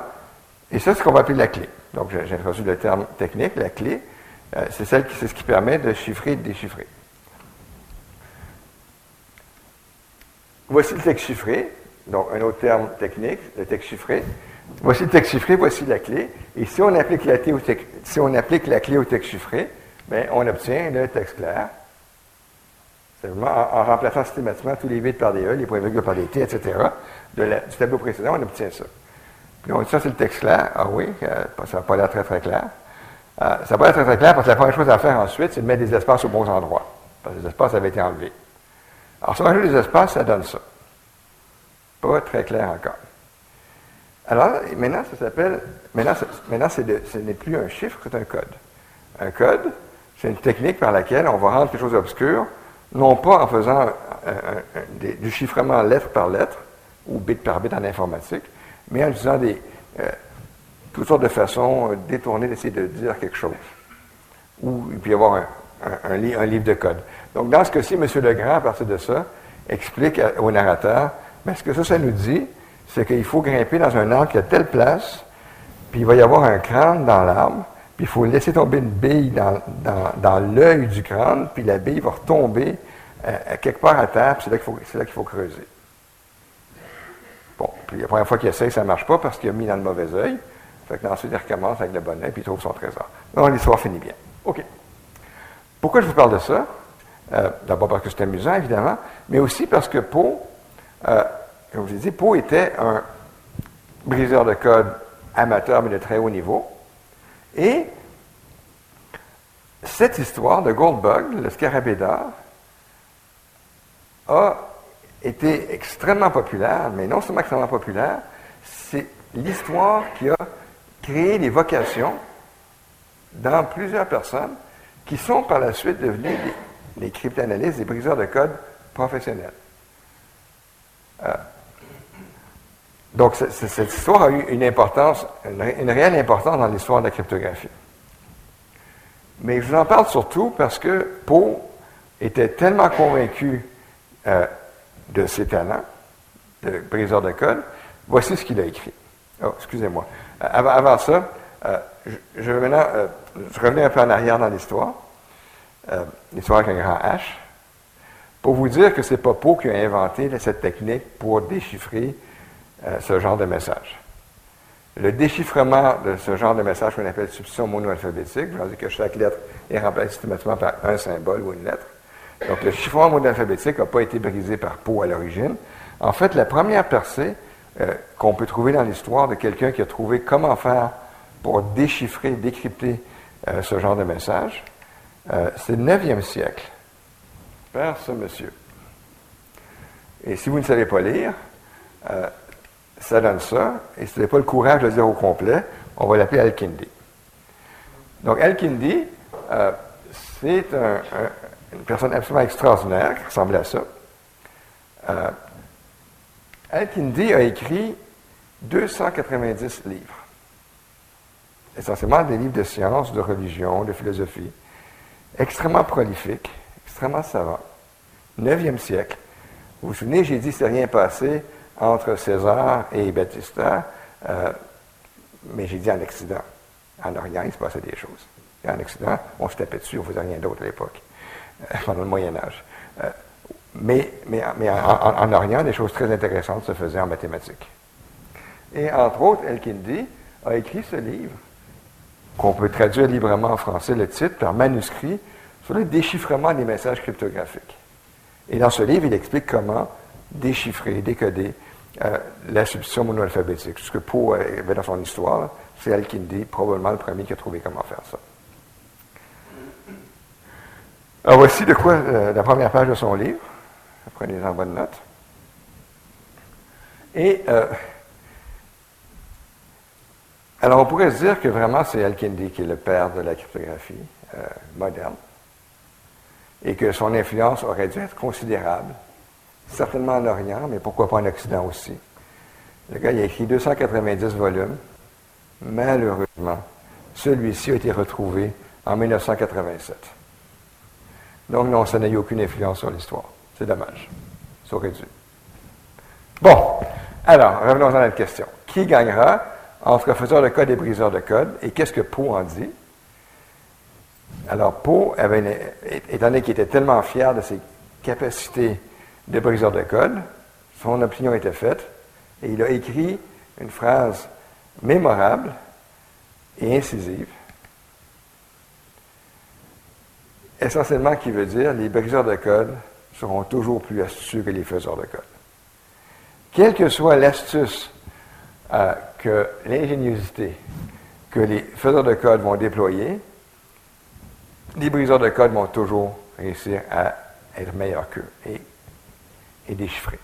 Speaker 5: et ça, c'est ce qu'on va appeler la clé. Donc, j'ai introduit le terme technique, la clé. Euh, c'est ce qui permet de chiffrer et de déchiffrer. Voici le texte chiffré, donc un autre terme technique, le texte chiffré. Voici le texte chiffré, voici la clé. Et si on applique la clé au, texte, chiffré, bien, on obtient le texte clair. Simplement en, en, remplaçant systématiquement tous les bits par des E, les points virgules par des T, etc. Du tableau précédent, on obtient ça. Puis on dit ça, c'est le texte clair. Ah oui, euh, ça n'a pas l'air très très clair. Euh, ça va être très, clair parce que la première chose à faire ensuite, c'est de mettre des espaces aux bons endroits. Parce que les espaces avaient été enlevés. Alors, si on ajoute des espaces, ça donne ça. Pas très clair encore. Alors, maintenant, ça s'appelle. Maintenant, maintenant ce n'est plus un chiffre, c'est un code. Un code, c'est une technique par laquelle on va rendre quelque chose obscur non pas en faisant du chiffrement lettre par lettre ou bit par bit en informatique, mais en utilisant des, euh, toutes sortes de façons détournées d'essayer de dire quelque chose. Ou il peut y avoir un, livre de code. Donc, dans ce cas-ci, M. Legrand, à partir de ça, explique au narrateur, mais ce que ça, ça nous dit, c'est qu'il faut grimper dans un arbre qui a telle place, puis il va y avoir un crâne dans l'arbre, puis il faut laisser tomber une bille dans, l'œil du crâne, puis la bille va retomber euh, quelque part à terre, puis c'est là qu'il faut, faut creuser. Bon, puis la première fois qu'il essaye, ça ne marche pas parce qu'il a mis dans le mauvais œil. Ensuite, il recommence avec le bon œil, puis il trouve son trésor. Donc, l'histoire finit bien. OK. Pourquoi je vous parle de ça? Euh, d'abord parce que c'est amusant, évidemment, mais aussi parce que Poe, euh, comme je l'ai dit, Poe était un briseur de code amateur, mais de très haut niveau. Et cette histoire de Goldbug, le scarabée d'or, a été extrêmement populaire, mais non seulement extrêmement populaire, c'est l'histoire qui a créé des vocations dans plusieurs personnes qui sont par la suite devenues des, cryptanalystes, des briseurs de code professionnels. Euh, donc, cette histoire a eu une importance, une, réelle importance dans l'histoire de la cryptographie. Mais je vous en parle surtout parce que Poe était tellement convaincu euh, de ses talents de briseur de code. Voici ce qu'il a écrit. Oh, excusez-moi. Euh, avant, ça, euh, je, je, maintenant, je revenais un peu en arrière dans l'histoire, l'histoire avec un grand H, pour vous dire que c'est pas Poe qui a inventé cette technique pour déchiffrer euh, ce genre de message. Le déchiffrement de ce genre de message qu'on appelle substitution monoalphabétique, c'est-à-dire que chaque lettre est remplacée systématiquement par un symbole ou une lettre. Donc, le chiffrement monoalphabétique n'a pas été brisé par Poe à l'origine. En fait, la première percée euh, qu'on peut trouver dans l'histoire de quelqu'un qui a trouvé comment faire pour déchiffrer, décrypter euh, ce genre de message, c'est le 9e siècle, par ce monsieur. Et si vous ne savez pas lire, ça donne ça, et si vous n'avez pas le courage de le dire au complet, on va l'appeler Al-Kindi. Donc, Al-Kindi, euh, c'est une personne absolument extraordinaire qui ressemble à ça. Al-Kindi a écrit 290 livres, essentiellement des livres de sciences, de religion, de philosophie, extrêmement prolifiques, extrêmement savants. 9e siècle. Vous vous souvenez, j'ai dit, c'est rien passé entre César et Baptista, euh, mais j'ai dit en Occident. En Orient, il se passait des choses. en Occident, on se tapait dessus, on ne faisait rien d'autre à l'époque, euh, pendant le Moyen Âge. Euh, mais, en, Orient, des choses très intéressantes se faisaient en mathématiques. Et entre autres, Elkindi a écrit ce livre, qu'on peut traduire librement en français, le titre, par manuscrit, sur le déchiffrement des messages cryptographiques. Et dans ce livre, il explique comment déchiffrer, décoder euh, la substitution monoalphabétique. Ce que Poe avait dans son histoire, c'est Al-Kindi, probablement le premier qui a trouvé comment faire ça. Alors voici de quoi euh, la première page de son livre. Prenez-en bonne note. Et euh, alors on pourrait se dire que vraiment c'est Al-Kindi qui est le père de la cryptographie moderne et que son influence aurait dû être considérable certainement en Orient, mais pourquoi pas en Occident aussi. Le gars, il a écrit 290 volumes. Malheureusement, celui-ci a été retrouvé en 1987. Donc, non, ça n'a eu aucune influence sur l'histoire. C'est dommage. Ça aurait dû. Bon, alors, revenons à notre question. Qui gagnera entre faiseur de code et briseur de code, et qu'est-ce que Poe en dit? Alors, Poe, étant donné qu'il était tellement fier de ses capacités de briseur de code. Son opinion était faite et il a écrit une phrase mémorable et incisive, essentiellement qui veut dire les briseurs de code seront toujours plus astucieux que les faiseurs de code. Quelle que soit l'astuce euh, que l'ingéniosité que les faiseurs de code vont déployer, les briseurs de code vont toujours réussir à être meilleurs qu'eux. Et et déchiffré.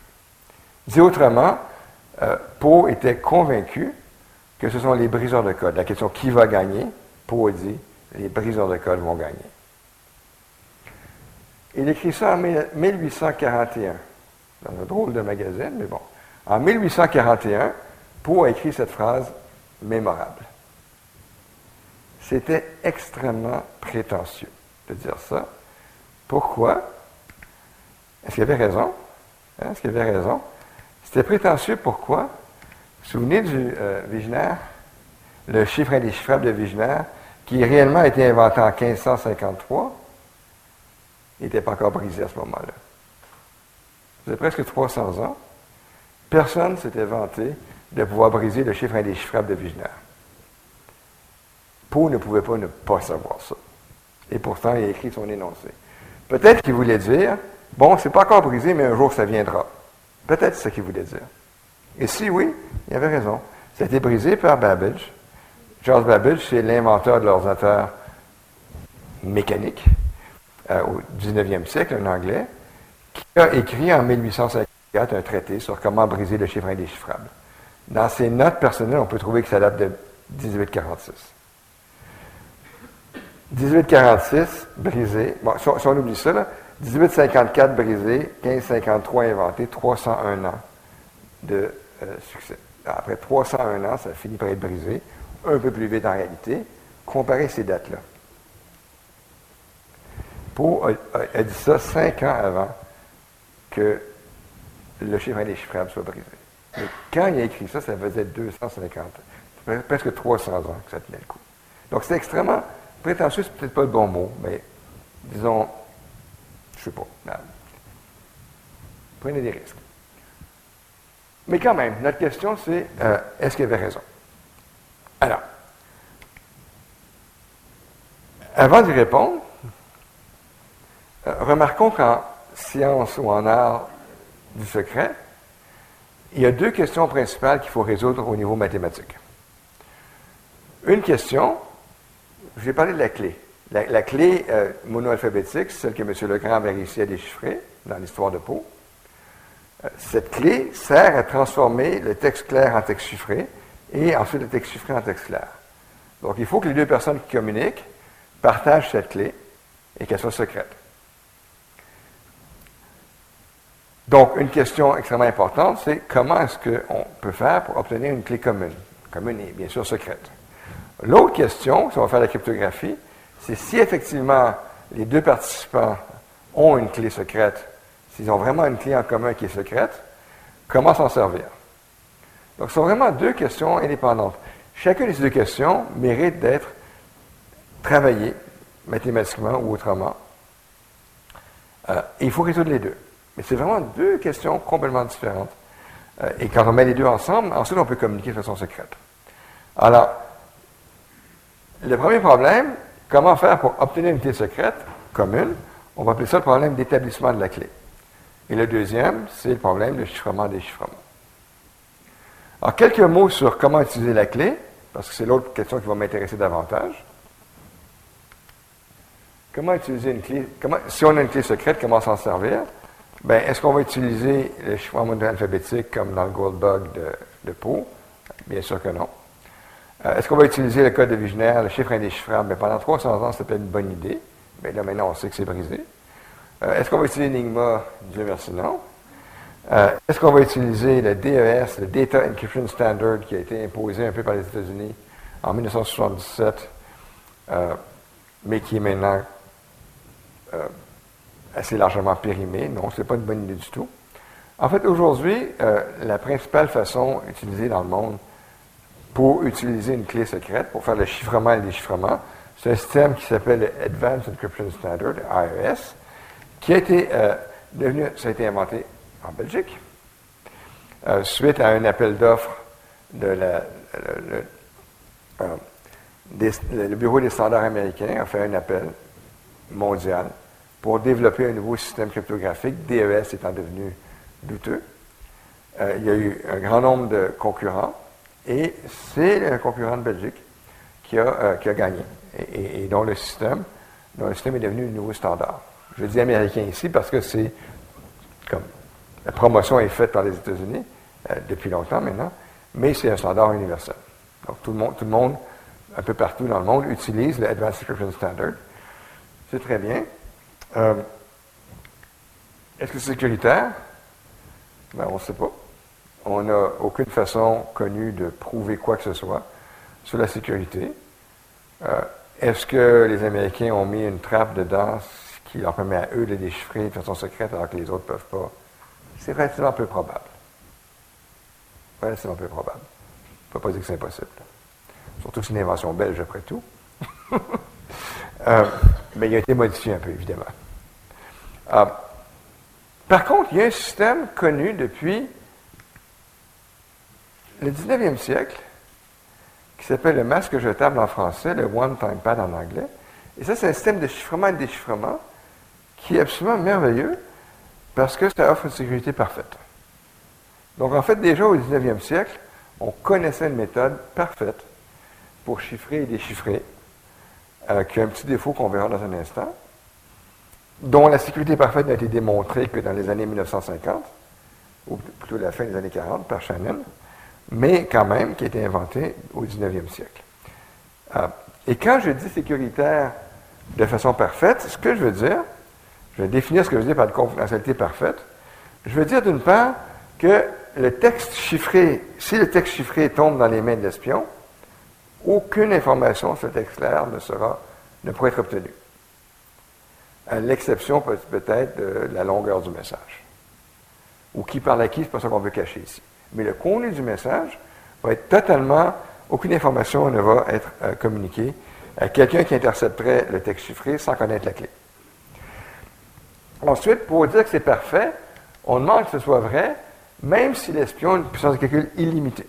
Speaker 5: Dit autrement, euh, Poe était convaincu que ce sont les briseurs de code. La question qui va gagner, Poe dit les briseurs de code vont gagner. Il écrit ça en 1841, dans un drôle de magazine, mais bon. En 1841, Poe a écrit cette phrase mémorable. C'était extrêmement prétentieux de dire ça. Pourquoi? Est-ce qu'il avait raison? Hein, est-ce qu'il avait raison? C'était prétentieux pourquoi? Vous vous souvenez du euh, le chiffre indéchiffrable de Wigner, qui réellement a été inventé en 1553, il n'était pas encore brisé à ce moment-là. Faisait presque 300 ans. Personne ne s'était vanté de pouvoir briser le chiffre indéchiffrable de Wigner. Poe ne pouvait pas ne pas savoir ça. Et pourtant, il a écrit son énoncé. Peut-être qu'il voulait dire, bon, c'est pas encore brisé, mais un jour ça viendra. Peut-être c'est ce qu'il voulait dire. Et si oui, il avait raison. Ça a été brisé par Babbage. Charles Babbage, c'est l'inventeur de l'ordinateur mécanique euh, au 19e siècle, un Anglais, qui a écrit en 1854 un traité sur comment briser le chiffre indéchiffrable. Dans ses notes personnelles, on peut trouver que ça date de 1846. 1846, brisé. Bon, si on, oublie ça, 1854 brisé, 1553 inventé, 301 ans de euh, succès. Après 301 ans, ça finit par être brisé, un peu plus vite en réalité. Comparez ces dates-là. Poe a, dit ça cinq ans avant que le chiffre indéchiffrable soit brisé. Mais quand il a écrit ça, ça faisait 250, presque 300 ans que ça tenait le coup. Donc c'est extrêmement prétentieux, c'est peut-être pas le bon mot, mais disons, je sais pas. Prenez des risques. Mais quand même, notre question c'est euh, est-ce qu'il avait raison? Alors, avant d'y répondre, remarquons qu'en science ou en art du secret, il y a deux questions principales qu'il faut résoudre au niveau mathématique. Une question, j'ai parlé de la clé. La, clé euh, monoalphabétique, celle que M. Legrand avait réussi à déchiffrer dans l'histoire de Pau. Euh, cette clé sert à transformer le texte clair en texte chiffré et ensuite le texte chiffré en texte clair. Donc, il faut que les deux personnes qui communiquent partagent cette clé et qu'elle soit secrète. Donc, une question extrêmement importante, c'est comment est-ce qu'on peut faire pour obtenir une clé commune, commune et bien sûr secrète. L'autre question, si on va faire la cryptographie, c'est si effectivement les deux participants ont une clé secrète, s'ils ont vraiment une clé en commun qui est secrète, comment s'en servir? Donc, ce sont vraiment deux questions indépendantes. Chacune de ces deux questions mérite d'être travaillée mathématiquement ou autrement. Euh, il faut résoudre les deux. Mais c'est vraiment deux questions complètement différentes. Euh, et quand on met les deux ensemble, ensuite on peut communiquer de façon secrète. Alors, le premier problème, comment faire pour obtenir une clé secrète commune, on va appeler ça le problème d'établissement de la clé. Et le deuxième, c'est le problème de chiffrement-déchiffrement. Alors, quelques mots sur comment utiliser la clé, parce que c'est l'autre question qui va m'intéresser davantage. Comment utiliser une clé? si on a une clé secrète, comment s'en servir? Ben, est-ce qu'on va utiliser le chiffrement alphabétique comme dans le Goldbug de, de Poe? Bien sûr que non. Euh, est-ce qu'on va utiliser le code de Wigner, le chiffre indéchiffrable? Ben, pendant 300 ans, c'était une bonne idée. Mais là, maintenant, on sait que c'est brisé. Euh, est-ce qu'on va utiliser Enigma? Dieu merci, non. Euh, est-ce qu'on va utiliser le DES, le Data Encryption Standard, qui a été imposé un peu par les États-Unis en 1977, mais qui est maintenant assez largement périmé. Non, ce n'est pas une bonne idée du tout. En fait, aujourd'hui, euh, la principale façon utilisée dans le monde pour utiliser une clé secrète, pour faire le chiffrement et le déchiffrement, c'est un système qui s'appelle le Advanced Encryption Standard, AES, qui a été euh, devenu, ça a été inventé en Belgique, euh, suite à un appel d'offres de la, le Bureau des standards américains a fait un appel mondial pour développer un nouveau système cryptographique, DES étant devenu douteux. Euh, il y a eu un grand nombre de concurrents et c'est un concurrent de Belgique qui a, euh, qui a gagné et, dont, le système, dont le système est devenu un nouveau standard. Je dis américain ici parce que c'est comme la promotion est faite par les États-Unis euh, depuis longtemps maintenant, mais c'est un standard universel. Donc tout le monde, tout le monde, un peu partout dans le monde, utilise le Advanced Encryption Standard. C'est très bien. Euh, Est-ce que c'est sécuritaire? Ben, on ne sait pas. On n'a aucune façon connue de prouver quoi que ce soit sur la sécurité. Euh, est-ce que les Américains ont mis une trappe dedans qui leur permet à eux de déchiffrer de façon secrète alors que les autres ne peuvent pas? C'est relativement peu probable. Relativement peu probable. On ne peut pas dire que c'est impossible. Surtout que c'est une invention belge, après tout. Euh, mais il a été modifié un peu, évidemment. Euh, par contre, il y a un système connu depuis le 19e siècle qui s'appelle le masque jetable en français, le one-time pad en anglais. Et ça, c'est un système de chiffrement et de déchiffrement qui est absolument merveilleux parce que ça offre une sécurité parfaite. Donc, en fait, déjà au 19e siècle, on connaissait une méthode parfaite pour chiffrer et déchiffrer, euh, qui a un petit défaut qu'on verra dans un instant, dont la sécurité parfaite n'a été démontrée que dans les années 1950, ou plutôt la fin des années 40 par Shannon, mais quand même qui a été inventé au 19e siècle. Euh, et quand je dis sécuritaire de façon parfaite, ce que je veux dire, je vais définir ce que je veux dire par une confidentialité parfaite, je veux dire d'une part que le texte chiffré, si le texte chiffré tombe dans les mains de l'espion, aucune information sur le texte clair ne sera, ne pourra être obtenue. L'exception peut, peut être de la longueur du message. Ou qui parle à qui, c'est pas ça qu'on veut cacher ici. Mais le contenu du message va être totalement, aucune information ne va être euh, communiquée à quelqu'un qui intercepterait le texte chiffré sans connaître la clé. Ensuite, pour dire que c'est parfait, on demande que ce soit vrai, même si l'espion a une puissance de calcul illimitée.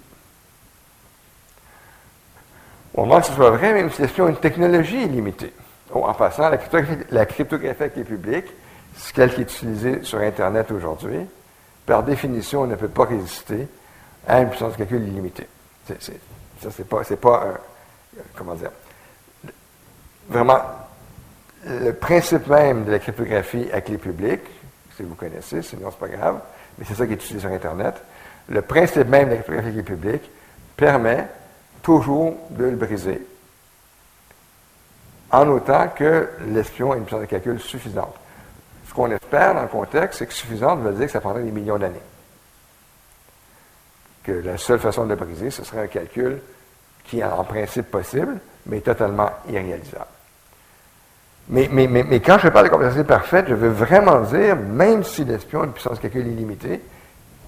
Speaker 5: On demande que ce soit vrai, même si l'espion a une technologie illimitée. En passant, la cryptographie, la cryptographie avec les publics, c'est celle qui est utilisée sur Internet aujourd'hui, par définition, on ne peut pas résister à une puissance de calcul illimitée. Ça, c'est pas, c'est pas un, comment dire, vraiment, le principe même de la cryptographie avec les publics, si vous connaissez, sinon c'est pas grave, mais c'est ça qui est utilisé sur Internet, le principe même de la cryptographie avec les publics permet toujours de le briser, en autant que l'espion ait une puissance de calcul suffisante. Ce qu'on espère dans le contexte, c'est que suffisante veut dire que ça prendrait des millions d'années. Que la seule façon de le briser, ce serait un calcul qui est en principe possible, mais totalement irréalisable. Mais, quand je parle de complexité parfaite, je veux vraiment dire, même si l'espion a une puissance de calcul illimitée,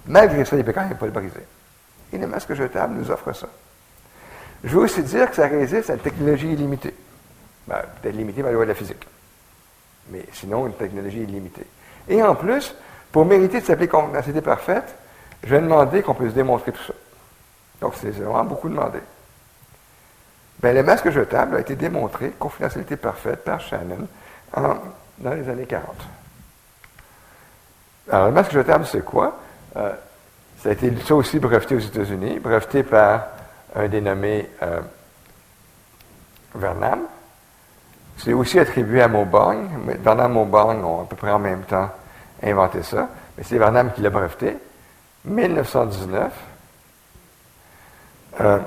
Speaker 5: malgré ça, il ne peut pas le briser. Et le masque jetable nous offre ça. Je veux aussi dire que ça résiste à une technologie illimitée. Peut-être limitée par la loi de la physique. Mais sinon, une technologie illimitée. Et en plus, pour mériter de s'appeler confidentialité parfaite, je vais demander qu'on puisse démontrer tout ça. Donc, c'est vraiment beaucoup demandé. Ben, le masque jetable a été démontré, confidentialité parfaite, par Shannon dans les années 40. Alors, le masque jetable, c'est quoi? Euh, ça a été ça aussi breveté aux États-Unis, breveté par un dénommé euh, Vernam. C'est aussi attribué à Mauborgne. Vernam et Mauborgne ont à peu près en même temps inventé ça. Mais c'est Vernam qui l'a breveté. 1919. Euh,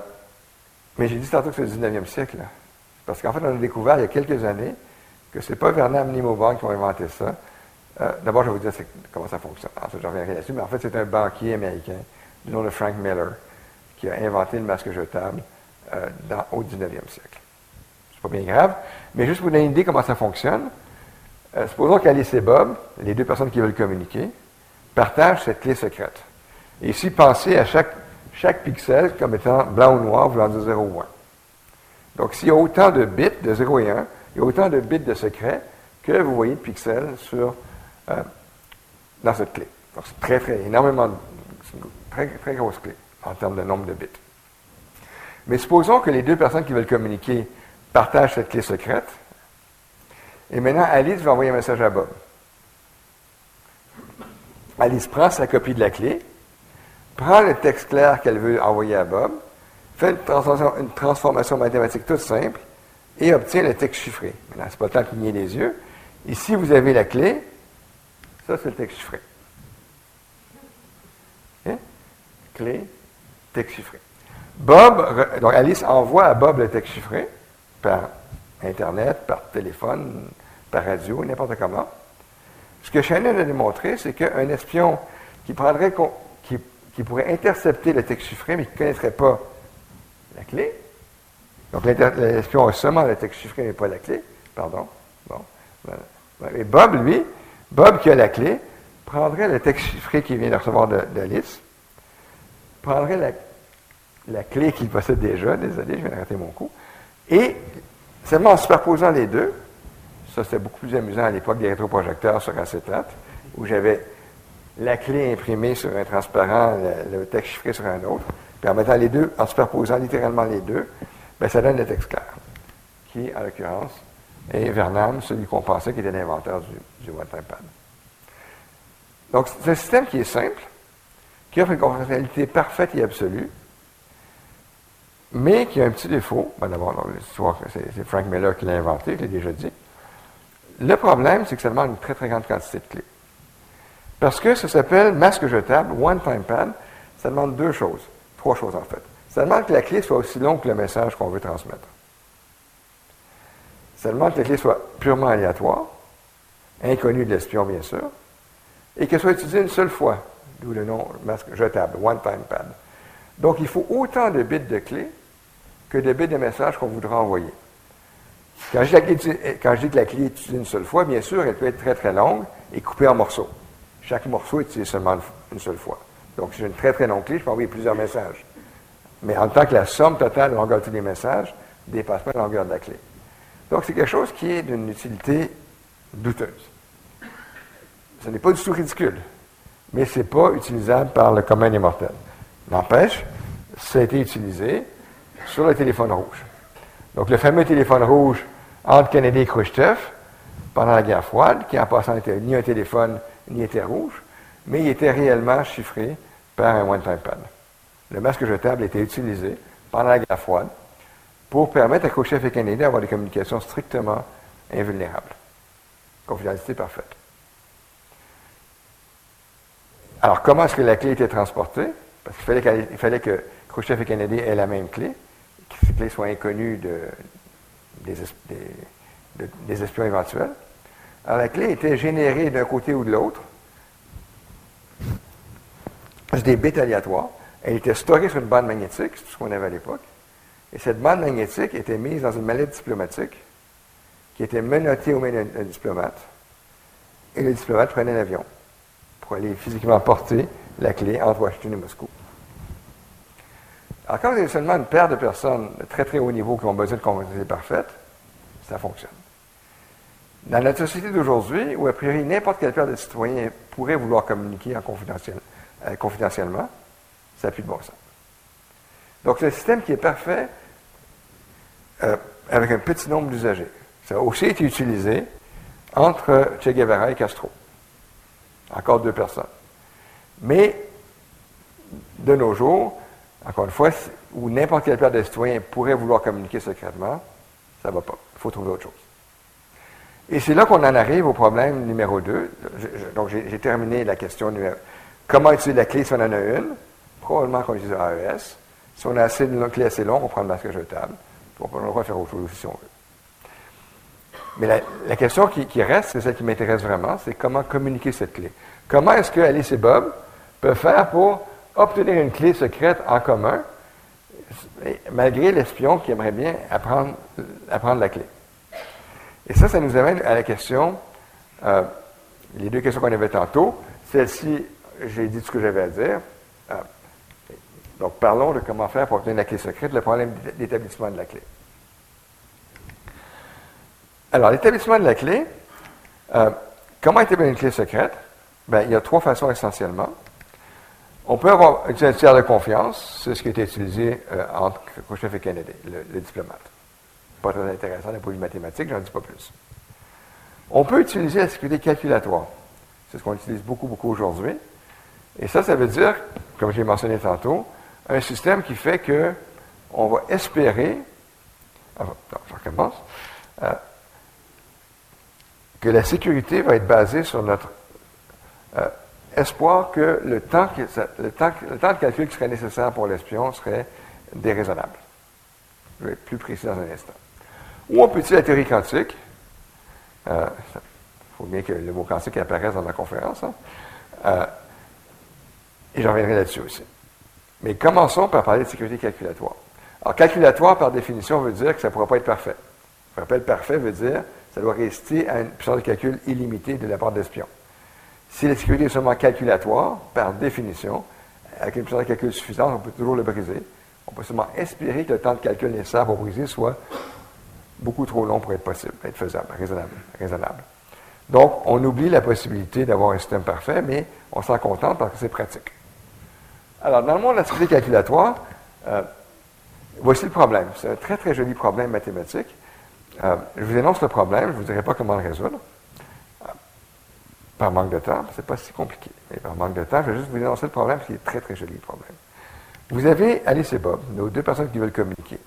Speaker 5: mais j'ai dit tantôt que c'est le 19e siècle. Parce qu'en fait, on a découvert il y a quelques années que ce n'est pas Vernam ni Mauborgne qui ont inventé ça. Euh, d'abord, je vais vous dire comment ça fonctionne. Ensuite, je reviendrai là-dessus. Mais en fait, c'est un banquier américain du nom de Frank Miller qui a inventé le masque jetable euh, au 19e siècle. C'est pas bien grave, mais juste pour vous donner une idée comment ça fonctionne, euh, supposons qu'Alice et Bob, les deux personnes qui veulent communiquer, partagent cette clé secrète. Et ici, pensez à chaque, chaque pixel comme étant blanc ou noir, voulant dire 0 ou 1. Donc, s'il y a autant de bits de 0 et 1, il y a autant de bits de secret que vous voyez de pixels sur, euh, dans cette clé. Donc, c'est très, très, énormément, c'est une très, très grosse clé en termes de nombre de bits. Mais supposons que les deux personnes qui veulent communiquer partagent cette clé secrète. Et maintenant, Alice va envoyer un message à Bob. Alice prend sa copie de la clé, prend le texte clair qu'elle veut envoyer à Bob, fait une transformation, mathématique toute simple et obtient le texte chiffré. Maintenant, ce n'est pas le temps de cligner les yeux. Ici, vous avez la clé. Ça, c'est le texte chiffré. Hein? Clé, texte chiffré. Bob, donc Alice envoie à Bob le texte chiffré par Internet, par téléphone, par radio, n'importe comment. Ce que Shannon a démontré, c'est qu'un espion qui, prendrait, pourrait intercepter le texte chiffré, mais qui ne connaîtrait pas la clé, donc l'espion a seulement le texte chiffré, mais pas la clé, pardon. Bon. Et Bob, lui, Bob qui a la clé, prendrait le texte chiffré qu'il vient de recevoir d'Alice, prendrait la, la clé qu'il possède déjà, désolé, je viens d'arrêter mon coup, et seulement en superposant les deux, ça c'était beaucoup plus amusant à l'époque des rétroprojecteurs sur acétate, où j'avais la clé imprimée sur un transparent, le, texte chiffré sur un autre, puis en mettant les deux, en superposant littéralement les deux, bien, ça donne le texte clair, qui, en l'occurrence, est Vernon, celui qu'on pensait qui était l'inventeur du, du one-time pad. Donc, c'est un système qui est simple, qui offre une confidentialité parfaite et absolue, mais qui a un petit défaut. Ben D'abord, c'est Frank Miller qui l'a inventé, je l'ai déjà dit. Le problème, c'est que ça demande une très, très grande quantité de clés. Parce que ça s'appelle masque jetable, one-time pad. Ça demande deux choses. Trois choses, en fait. Ça demande que la clé soit aussi longue que le message qu'on veut transmettre. Ça demande que la clé soit purement aléatoire, inconnue de l'espion, bien sûr, et qu'elle soit utilisée une seule fois, d'où le nom masque jetable, one-time pad. Donc, il faut autant de bits de clé que de bits de message qu'on voudra envoyer. Quand je, dis que la clé est utilisée une seule fois, bien sûr, elle peut être très très longue et coupée en morceaux. Chaque morceau est utilisé seulement une seule fois. Donc, si j'ai une très très longue clé, je peux envoyer plusieurs messages. Mais en tant que la somme totale de longueur de tous les messages ne dépasse pas la longueur de la clé. Donc, c'est quelque chose qui est d'une utilité douteuse. Ce n'est pas du tout ridicule, mais ce n'est pas utilisable par le commun des mortels. N'empêche, ça a été utilisé sur le téléphone rouge. Donc, le fameux téléphone rouge entre Kennedy et Khrushchev, pendant la guerre froide, qui en passant n'était ni un téléphone ni était rouge, mais il était réellement chiffré par un one-time pad. Le masque jetable était utilisé pendant la guerre froide pour permettre à Khrushchev et Kennedy d'avoir des communications strictement invulnérables. Confidentialité parfaite. Alors, comment est-ce que la clé était transportée? Parce qu'il fallait, fallait, que Khrushchev et Kennedy aient la même clé, que ces clés soient inconnues des, espions éventuels. Alors, la clé était générée d'un côté ou de l'autre. Des bits aléatoires. Elle était stockée sur une bande magnétique, c'est tout ce qu'on avait à l'époque. Et cette bande magnétique était mise dans une mallette diplomatique qui était menottée au mains d'un diplomate. Et le diplomate prenait l'avion pour aller physiquement porter la clé entre Washington et Moscou. Alors, quand vous avez seulement une paire de personnes de très très haut niveau qui ont besoin de conversation parfaite, ça fonctionne. Dans notre société d'aujourd'hui, où a priori n'importe quelle paire de citoyens pourrait vouloir communiquer en euh, confidentiellement, ça n'a plus de bon sens. Donc, c'est un système qui est parfait euh, avec un petit nombre d'usagers. Ça a aussi été utilisé entre Che Guevara et Castro. Encore deux personnes. Mais, de nos jours, encore une fois, où n'importe quel paire de citoyens pourrait vouloir communiquer secrètement, ça ne va pas. Il faut trouver autre chose. Et c'est là qu'on en arrive au problème numéro 2. donc, j'ai terminé la question numéro Comment utiliser la clé si on en a une? Probablement qu'on utilise AES. Si on a assez de clé assez longue, on prend le masque jetable. On peut le faire autre chose si on veut. Mais la, question qui reste, c'est celle qui m'intéresse vraiment, c'est comment communiquer cette clé? Comment est-ce que Alice et Bob peuvent faire pour obtenir une clé secrète en commun, malgré l'espion qui aimerait bien apprendre, la clé? Et ça, ça nous amène à la question, euh, les deux questions qu'on avait tantôt. Celle-ci, j'ai dit ce que j'avais à dire. Euh, donc, parlons de comment faire pour obtenir la clé secrète, le problème d'établissement de la clé. Alors, l'établissement de la clé, euh, comment établir une clé secrète? Bien, il y a trois façons essentiellement. On peut avoir un tiers de confiance, c'est ce qui a été utilisé entre Khrushchev et Kennedy, le diplomate pas très intéressant d'un point de vue mathématique, j'en dis pas plus. On peut utiliser la sécurité calculatoire. C'est ce qu'on utilise beaucoup, beaucoup aujourd'hui. Et ça, ça veut dire, comme j'ai mentionné tantôt, un système qui fait que on va espérer, ah, je recommence, euh, que la sécurité va être basée sur notre euh, espoir que le temps, de calcul qui serait nécessaire pour l'espion serait déraisonnable. Je vais être plus précis dans un instant. Ou on peut utiliser la théorie quantique? Il euh, faut bien que le mot quantique apparaisse dans ma conférence. Hein. Euh, et j'en reviendrai là-dessus aussi. Mais commençons par parler de sécurité calculatoire. Alors, calculatoire, par définition, veut dire que ça ne pourra pas être parfait. Je rappelle, parfait veut dire que ça doit rester à une puissance de calcul illimitée de la part d'espion. Si la sécurité est seulement calculatoire, par définition, avec une puissance de calcul suffisante, on peut toujours le briser. On peut seulement espérer que le temps de calcul nécessaire pour briser soit beaucoup trop long pour être possible, être faisable, raisonnable. raisonnable. Donc, on oublie la possibilité d'avoir un système parfait, mais on s'en contente parce que c'est pratique. Alors, dans le monde de la sécurité calculatoire, euh, voici le problème. C'est un très, très joli problème mathématique. Euh, je vous énonce le problème, je ne vous dirai pas comment le résoudre. Par manque de temps, c'est pas si compliqué. Mais par manque de temps, je vais juste vous énoncer le problème, qui est très, très joli le problème. Vous avez Alice et Bob, nos deux personnes qui veulent communiquer,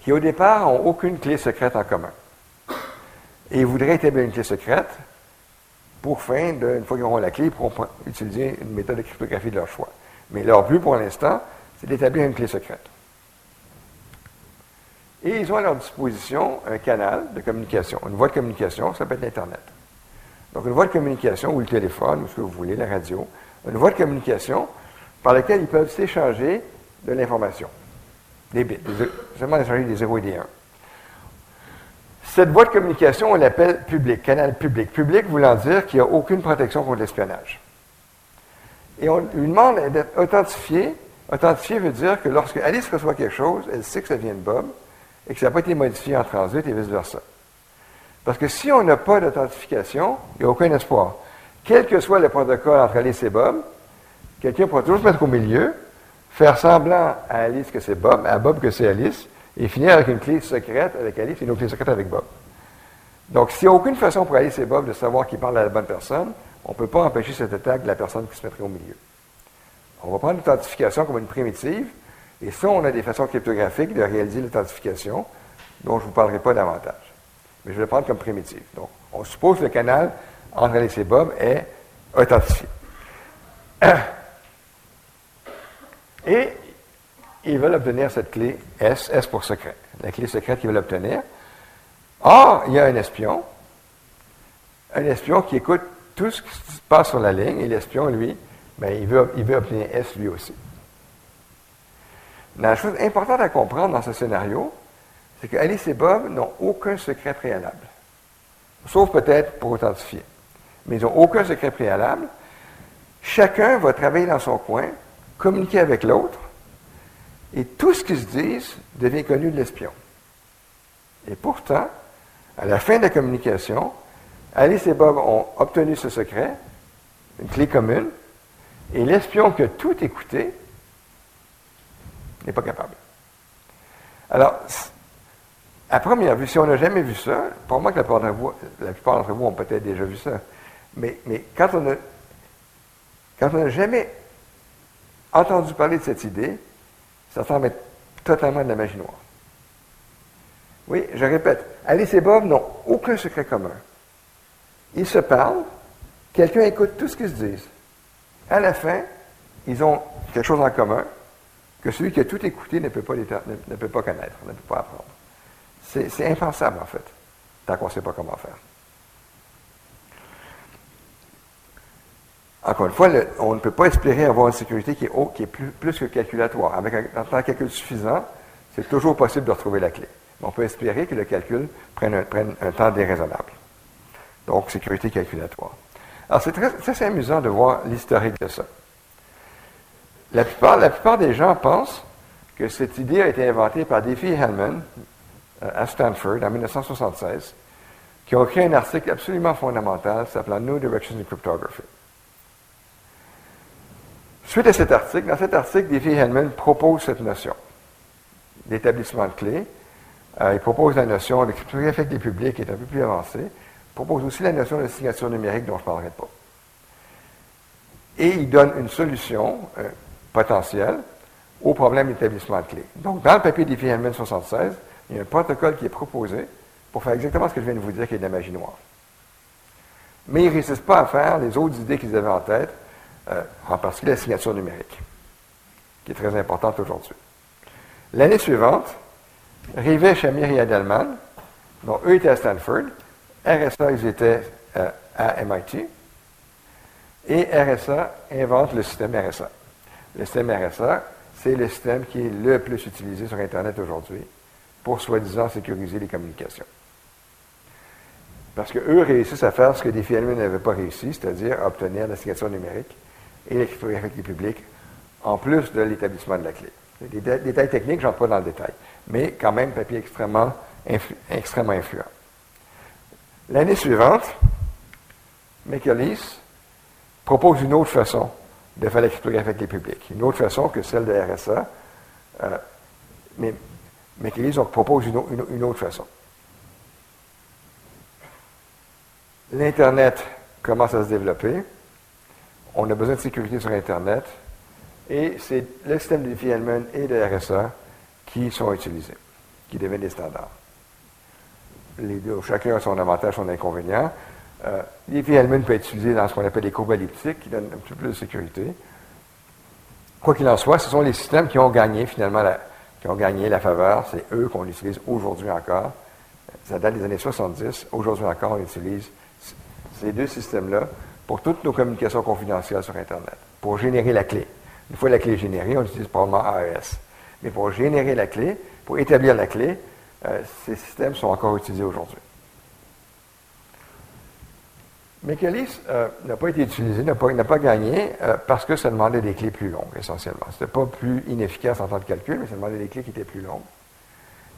Speaker 5: qui au départ n'ont aucune clé secrète en commun. Et ils voudraient établir une clé secrète pour fin de, une fois qu'ils auront la clé, ils pourront utiliser une méthode de cryptographie de leur choix. Mais leur but pour l'instant, c'est d'établir une clé secrète. Et ils ont à leur disposition un canal de communication, une voie de communication, ça peut être l'Internet. Donc, une voie de communication, ou le téléphone, ou ce que vous voulez, la radio, une voie de communication par laquelle ils peuvent s'échanger de l'information, des bits, seulement échanger des 0 et des 1. Cette voie de communication, on l'appelle public, canal public. Public voulant dire qu'il n'y a aucune protection contre l'espionnage. Et on lui demande d'être authentifié. Authentifié veut dire que lorsque Alice reçoit quelque chose, elle sait que ça vient de Bob et que ça n'a pas été modifié en transit et vice-versa. Parce que si on n'a pas d'authentification, il n'y a aucun espoir. Quel que soit le protocole entre Alice et Bob, quelqu'un pourra toujours se mettre au milieu, faire semblant à Alice que c'est Bob, à Bob que c'est Alice, et finir avec une clé secrète avec Alice et une autre clé secrète avec Bob. Donc, s'il n'y a aucune façon pour Alice et Bob de savoir qui parle à la bonne personne, on ne peut pas empêcher cette attaque de la personne qui se mettrait au milieu. On va prendre l'authentification comme une primitive, et ça, on a des façons cryptographiques de réaliser l'authentification, dont je ne vous parlerai pas davantage. Mais je vais le prendre comme primitive. Donc, on suppose que le canal entre Alice et Bob est authentifié. Et ils veulent obtenir cette clé S, S pour secret, la clé secrète qu'ils veulent obtenir. Or, il y a un espion, un espion qui écoute tout ce qui se passe sur la ligne, et l'espion, lui, ben, il, veut, il veut obtenir S lui aussi. La chose importante à comprendre dans ce scénario, c'est que Alice et Bob n'ont aucun secret préalable. Sauf peut-être pour authentifier. Mais ils n'ont aucun secret préalable. Chacun va travailler dans son coin, communiquer avec l'autre, et tout ce qu'ils se disent devient connu de l'espion. Et pourtant, à la fin de la communication, Alice et Bob ont obtenu ce secret, une clé commune, et l'espion qui a tout écouté n'est pas capable. Alors, à première vue, si on n'a jamais vu ça, pour moi que la plupart d'entre vous, ont peut-être déjà vu ça, mais, quand on n'a jamais entendu parler de cette idée, ça semble être totalement de la magie noire. Oui, je répète, Alice et Bob n'ont aucun secret commun. Ils se parlent, quelqu'un écoute tout ce qu'ils se disent. À la fin, ils ont quelque chose en commun que celui qui a tout écouté ne, peut pas connaître, ne peut pas apprendre. C'est impensable, en fait, tant qu'on ne sait pas comment faire. Encore une fois, on ne peut pas espérer avoir une sécurité qui est, plus, que calculatoire. Avec un, temps de calcul suffisant, c'est toujours possible de retrouver la clé. Mais on peut espérer que le calcul prenne un, temps déraisonnable. Donc, sécurité calculatoire. Alors, c'est très, amusant de voir l'historique de ça. La plupart, la plupart des gens pensent que cette idée a été inventée par Diffie Hellman à Stanford en 1976, qui ont écrit un article absolument fondamental s'appelant New Directions in Cryptography. Suite à cet article, dans cet article, Diffie Hellman propose cette notion d'établissement de clés. Euh, il propose la notion de cryptographie les publics qui est un peu plus avancée. Il propose aussi la notion de signature numérique dont je ne parlerai pas. Et il donne une solution euh, potentielle au problème d'établissement de clés. Donc, dans le papier Diffie Hellman 76, il y a un protocole qui est proposé pour faire exactement ce que je viens de vous dire, qui est de la magie noire. Mais ils ne réussissent pas à faire les autres idées qu'ils avaient en tête, euh, en particulier la signature numérique, qui est très importante aujourd'hui. L'année suivante, Rivet, Shamir et Adelman, dont eux étaient à Stanford, RSA, ils étaient euh, à MIT. Et RSA invente le système RSA. Le système RSA, c'est le système qui est le plus utilisé sur Internet aujourd'hui pour soi-disant sécuriser les communications. Parce qu'eux réussissent à faire ce que des films n'avaient pas réussi, c'est-à-dire obtenir la signature numérique et l'écriture effective publique, en plus de l'établissement de la clé. Des détails techniques, je n'entre pas dans le détail, mais quand même papier extrêmement, influent. L'année suivante, McAleese propose une autre façon de faire l'écriture effective publique, une autre façon que celle de RSA, euh, mais McAleese propose une autre façon. L'Internet commence à se développer. On a besoin de sécurité sur Internet. Et c'est le système de Diffie-Hellman et de RSA qui sont utilisés, qui deviennent des standards. Les deux, chacun a son avantage, son inconvénient. Euh, Diffie-Hellman peut être utilisé dans ce qu'on appelle les courbes elliptiques, qui donnent un petit peu plus de sécurité. Quoi qu'il en soit, ce sont les systèmes qui ont gagné finalement la, qui ont gagné la faveur. C'est eux qu'on utilise aujourd'hui encore. Ça date des années 70. Aujourd'hui encore, on utilise ces deux systèmes-là pour toutes nos communications confidentielles sur Internet, pour générer la clé. Une fois la clé générée, on utilise probablement AES. Mais pour générer la clé, pour établir la clé, euh, ces systèmes sont encore utilisés aujourd'hui. Mecalis euh, n'a pas été utilisé, n'a pas, gagné euh, parce que ça demandait des clés plus longues, essentiellement. Ce n'était pas plus inefficace en temps de calcul, mais ça demandait des clés qui étaient plus longues.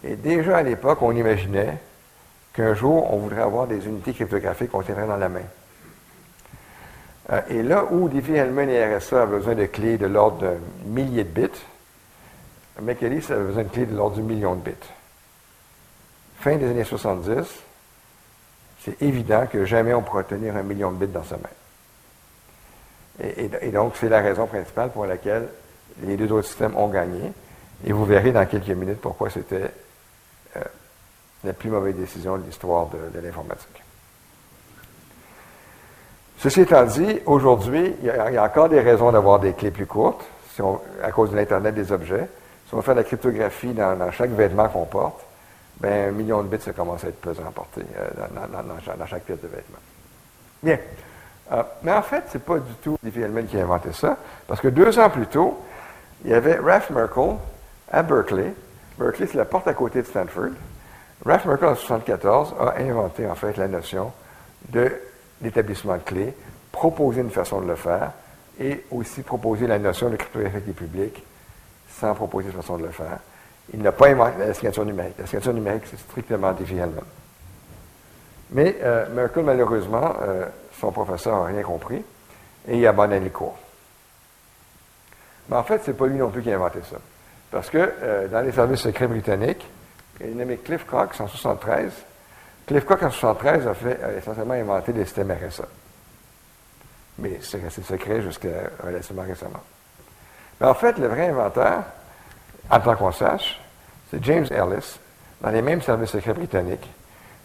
Speaker 5: Et déjà à l'époque, on imaginait qu'un jour, on voudrait avoir des unités cryptographiques qu'on tiendrait dans la main. Euh, et là où Diffie-Hellman et RSA avaient besoin de clés de l'ordre de milliers de bits, Mecalis avait besoin de clés de l'ordre du million de bits. Fin des années 70, c'est évident que jamais on pourra tenir un million de bits dans sa main. Et, donc, c'est la raison principale pour laquelle les deux autres systèmes ont gagné. Et vous verrez dans quelques minutes pourquoi c'était euh, la plus mauvaise décision de l'histoire de, l'informatique. Ceci étant dit, aujourd'hui, il, y, a encore des raisons d'avoir des clés plus courtes, à cause de l'Internet des objets. Si on fait de la cryptographie dans, chaque vêtement qu'on porte, ben, un million de bits, ça commence à être pesant à euh, dans, chaque pièce de vêtement. Bien. Euh, mais en fait, ce n'est pas du tout Diffie qui a inventé ça, parce que deux ans plus tôt, il y avait Ralph Merkel à Berkeley. Berkeley, c'est la porte à côté de Stanford. Ralph Merkel, en 1974, a inventé en fait la notion de l'établissement de clés, proposé une façon de le faire et aussi proposé la notion de cryptographie publique sans proposer une façon de le faire. Il n'a pas inventé la signature numérique. La signature numérique, c'est strictement défi Mais euh, Merkel, malheureusement, euh, son professeur n'a rien compris et il a abandonné le cours. Mais en fait, ce n'est pas lui non plus qui a inventé ça. Parce que euh, dans les services secrets britanniques, il est nommé Cliff Cox en 1973. Cliff Cox en 1973 a, fait, essentiellement inventé les systèmes RSA. Mais c'est resté secret jusqu'à relativement récemment. Mais en fait, le vrai inventeur, en tant qu'on sache, c'est James Ellis, dans les mêmes services secrets britanniques.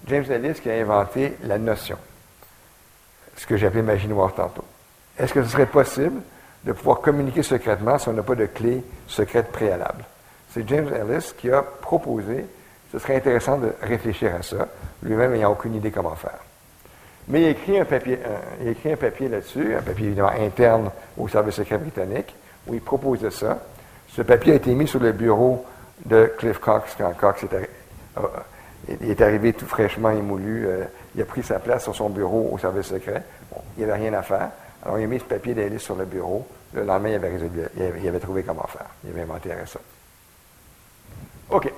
Speaker 5: James Ellis qui a inventé la notion, ce que j'ai appelé magie tantôt. Est-ce que ce serait possible de pouvoir communiquer secrètement si on n'a pas de clé secrète préalable? C'est James Ellis qui a proposé ce serait intéressant de réfléchir à ça, lui-même n'ayant aucune idée comment faire. Mais il a écrit un papier, il écrit un papier là-dessus, un papier évidemment interne au service secret britannique, où il proposait ça. Ce papier a été mis sur le bureau de Cliff Cox quand Cox est, est arrivé tout fraîchement émoulu. Euh, il a pris sa place sur son bureau au service secret. il n'y avait rien à faire. Alors, il a mis ce papier d'Alice sur le bureau. Le lendemain, il avait, trouvé comment faire. Il avait inventé ça. OK.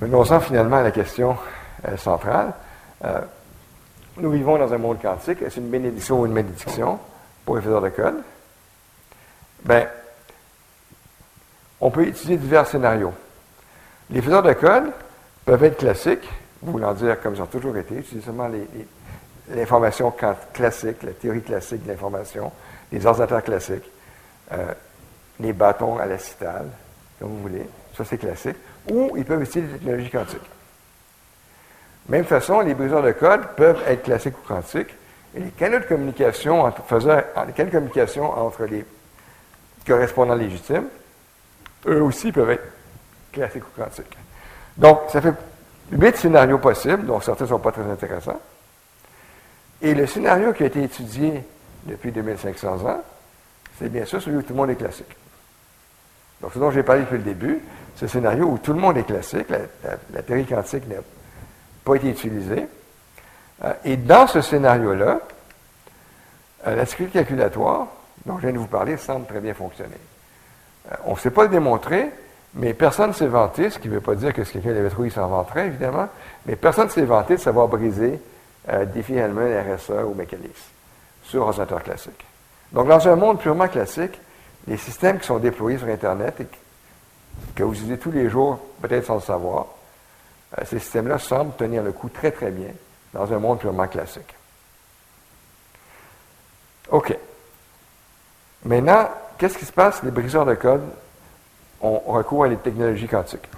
Speaker 5: Venons-en finalement à la question euh, centrale. Euh, nous vivons dans un monde quantique. Est-ce une bénédiction ou une malédiction pour les faiseurs de code? Bien, on peut utiliser divers scénarios. Les faiseurs de code peuvent être classiques, voulant dire comme ils ont toujours été, utiliser seulement l'information classique, la théorie classique de l'information, les ordinateurs classiques, euh, les bâtons à la citale, comme vous voulez. Ça, c'est classique ou ils peuvent utiliser des technologies quantiques. Même façon, les briseurs de code peuvent être classiques ou quantiques, et les canaux de communication entre, les canaux de communication entre les correspondants légitimes, eux aussi peuvent être classiques ou quantiques. Donc, ça fait huit scénarios possibles, dont certains ne sont pas très intéressants. Et le scénario qui a été étudié depuis 2500 ans, c'est bien sûr celui où tout le monde est classique. Donc, ce dont j'ai parlé depuis le début, ce scénario où tout le monde est classique, la, théorie quantique n'a pas été utilisée. Euh, et dans ce scénario-là, euh, la sécurité calculatoire, dont je viens de vous parler, semble très bien fonctionner. Euh, on ne sait pas le démontrer, mais personne ne s'est vanté, ce qui ne veut pas dire que si quelqu'un l'avait trouvé, il s'en vanterait, évidemment, mais personne ne s'est vanté de savoir briser euh, défi Hellman, RSA ou mécanisme sur ordinateur classique. Donc, dans un monde purement classique, les systèmes qui sont déployés sur Internet et que vous utilisez tous les jours, peut-être sans le savoir, euh, ces systèmes-là semblent tenir le coup très, très bien dans un monde purement classique. OK. Maintenant, qu'est-ce qui se passe? Les briseurs de code ont recours à les technologies quantiques.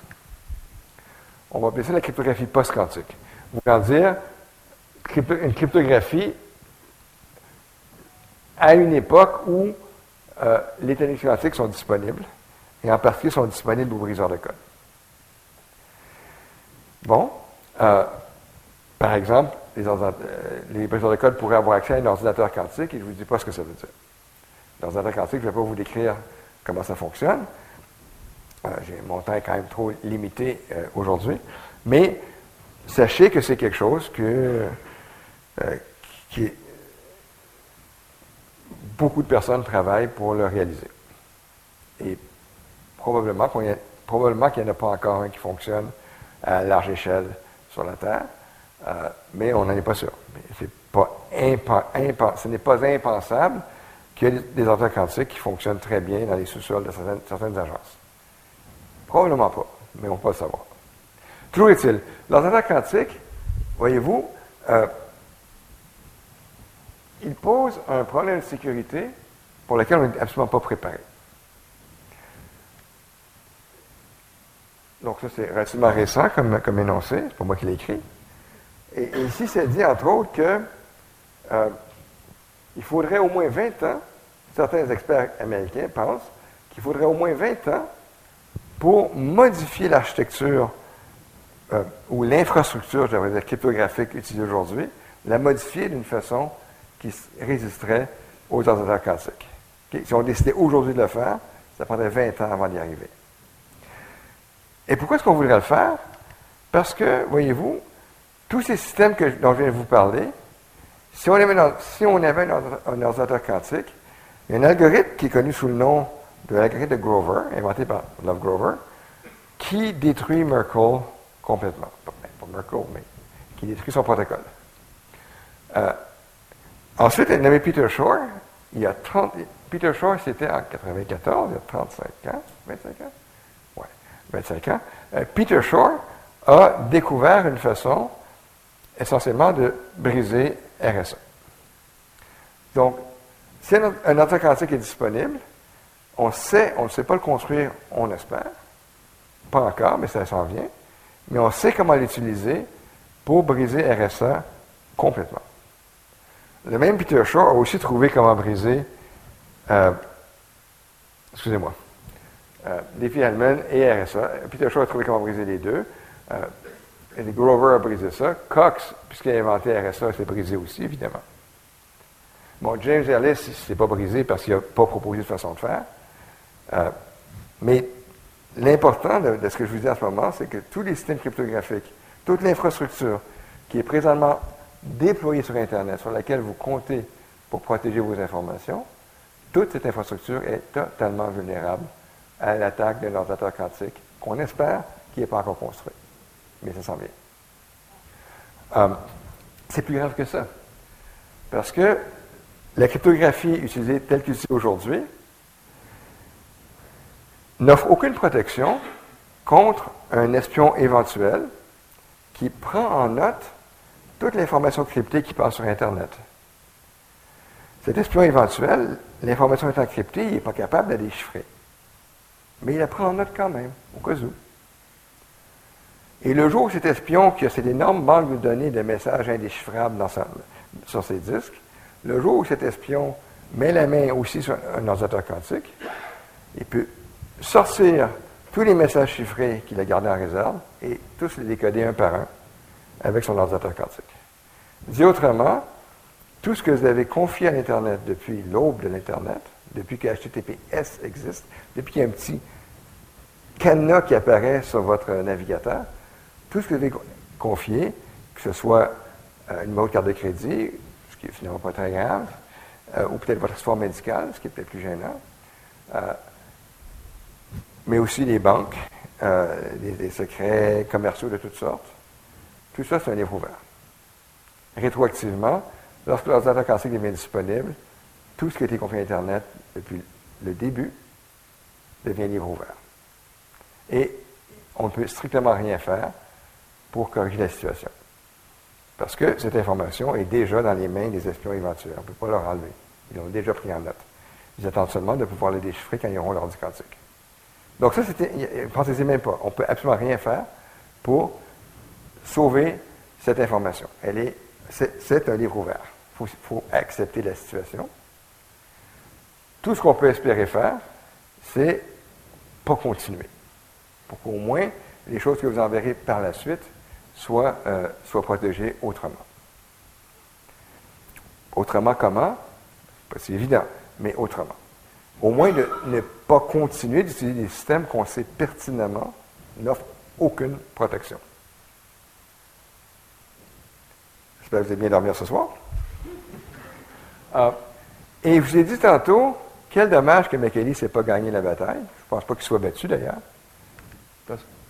Speaker 5: On va appeler ça la cryptographie post-quantique. Voulant dire une cryptographie à une époque où euh, les techniques quantiques sont disponibles, et en particulier sont disponibles aux briseurs de code. Bon, euh, par exemple, euh, les, briseurs de code pourraient avoir accès à un ordinateur quantique, et je ne vous dis pas ce que ça veut dire. L'ordinateur quantique, je ne vais pas vous décrire comment ça fonctionne. J'ai mon temps est quand même trop limité aujourd'hui. Mais sachez que c'est quelque chose que, est beaucoup de personnes travaillent pour le réaliser. Et probablement, qu'il n'y en a pas encore un qui fonctionne à large échelle sur la Terre, euh, mais on n'en est pas sûr. Ce n'est pas impensable qu'il y ait des quantiques qui fonctionnent très bien dans les sous-sols de certaines, agences. Probablement pas, mais on peut le savoir. Toujours est-il, quantique, voyez-vous, euh, il pose un problème de sécurité pour lequel on n'est absolument pas préparé. Donc, ça, c'est relativement récent comme, comme énoncé, c'est pas moi qui l'ai écrit. Et, ici, c'est dit, entre autres, que euh, il faudrait au moins 20 ans, certains experts américains pensent qu'il faudrait au moins 20 ans pour modifier l'architecture euh, ou l'infrastructure, je dire, cryptographique utilisée aujourd'hui, la modifier d'une façon qui résisterait aux ordinateurs quantiques. Si on décidait aujourd'hui de le faire, ça prendrait 20 ans avant d'y arriver. Et pourquoi est-ce qu'on voudrait le faire? Parce que, voyez-vous, tous ces systèmes dont je viens de vous parler, si on avait, si on avait un, ordinateur quantique, il y a un algorithme qui est connu sous le nom de l'algorithme de Grover, inventé par Love Grover, qui détruit Merkle complètement. Pas, Merkle, mais qui détruit son protocole. Euh, Ensuite, il nommé Peter Shore. Il y a 30, Peter Shore, c'était en 94, il y a 35 ans, 25 ans? Oui, 25 ans. Euh, Peter Shore a découvert une façon essentiellement de briser RSA. Donc, si un, un quantique est disponible, on sait, on ne sait pas le construire, on espère. Pas encore, mais ça s'en vient. Mais on sait comment l'utiliser pour briser RSA complètement. Le même Peter Shaw a aussi trouvé comment briser, euh, excusez-moi, euh, Hellman et RSA. Peter Shaw a trouvé comment briser les deux. Euh, et Grover a brisé ça. Cox, puisqu'il a inventé RSA, s'est brisé aussi, évidemment. Bon, James Ellis, il ne s'est pas brisé parce qu'il n'a pas proposé de façon de faire. Euh, mais l'important de, ce que je vous dis en ce moment, c'est que tous les systèmes cryptographiques, toute l'infrastructure qui est présentement déployée sur Internet, sur laquelle vous comptez pour protéger vos informations, toute cette infrastructure est totalement vulnérable à l'attaque d'un ordinateur quantique qu'on espère qui n'est pas encore construit. Mais ça s'en vient. Euh, c'est plus grave que ça. Parce que la cryptographie utilisée telle est aujourd'hui n'offre aucune protection contre un espion éventuel qui prend en note toute l'information cryptée qui passe sur Internet. Cet espion éventuel, l'information est encryptée, il n'est pas capable de la déchiffrer. Mais il la prend en note quand même, au cas où. Et le jour où cet espion, qui a cette énorme banque de données de messages indéchiffrables sur ses disques, le jour où cet espion met la main aussi sur un ordinateur quantique, il peut sortir tous les messages chiffrés qu'il a gardés en réserve et tous les décoder un par un avec son ordinateur quantique. Dit autrement, tout ce que vous avez confié à l'Internet depuis l'aube de l'Internet, depuis que HTTPS existe, depuis qu'il y a un petit cadenas qui apparaît sur votre navigateur, tout ce que vous avez confié, que ce soit euh, une numéro de carte de crédit, ce qui est finalement pas très grave, euh, ou peut-être votre histoire médicale, ce qui est peut-être plus gênant, euh, mais aussi les banques, des, secrets commerciaux de toutes sortes. Tout ça, c'est un livre ouvert. Rétroactivement, lorsque l'ordinateur quantique devient disponible, tout ce qui a été confié à Internet depuis le début devient livre ouvert. Et on ne peut strictement rien faire pour corriger la situation. Parce que cette information est déjà dans les mains des espions éventuels. On ne peut pas leur enlever. Ils l'ont déjà pris en note. Ils attendent seulement de pouvoir le déchiffrer quand ils auront l'ordi quantique. Donc ça, c'était, pensez-y même pas. On ne peut absolument rien faire pour sauver cette information. Elle est, c'est, un livre ouvert. Il faut, faut, accepter la situation. Tout ce qu'on peut espérer faire, c'est pas continuer. Pour qu'au moins, les choses que vous enverrez par la suite soient, euh, soient protégées autrement. Autrement comment? Pas si évident, mais autrement. Au moins de ne pas continuer d'utiliser des systèmes qu'on sait pertinemment n'offrent aucune protection. J'espère que vous allez bien dormir ce soir. Ah, et je vous ai dit tantôt, quel dommage que McKelly ne s'est pas gagné la bataille. Je ne pense pas qu'il soit battu d'ailleurs.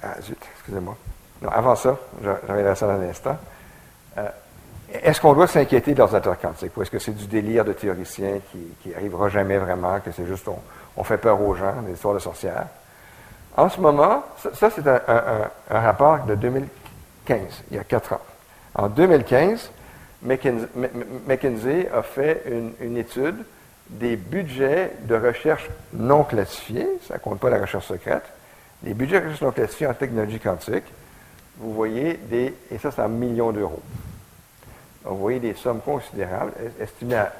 Speaker 5: Ah, zut, excusez-moi. Non, avant ça, je reviendrai ça dans un instant. Euh, est-ce qu'on doit s'inquiéter de l'ordinateur quantique ou est-ce que c'est du délire de théoricien qui, n'arrivera jamais vraiment, que c'est juste on, fait peur aux gens, des histoires de sorcières? En ce moment, ça, c'est un, rapport de 2015, il y a quatre ans. En 2015, McKinsey, a fait une, une, étude des budgets de recherche non classifiés, ça ne compte pas la recherche secrète, les budgets de recherche non classifiés en technologie quantique, vous voyez des, et ça c'est en millions d'euros. Vous voyez des sommes considérables, estimées à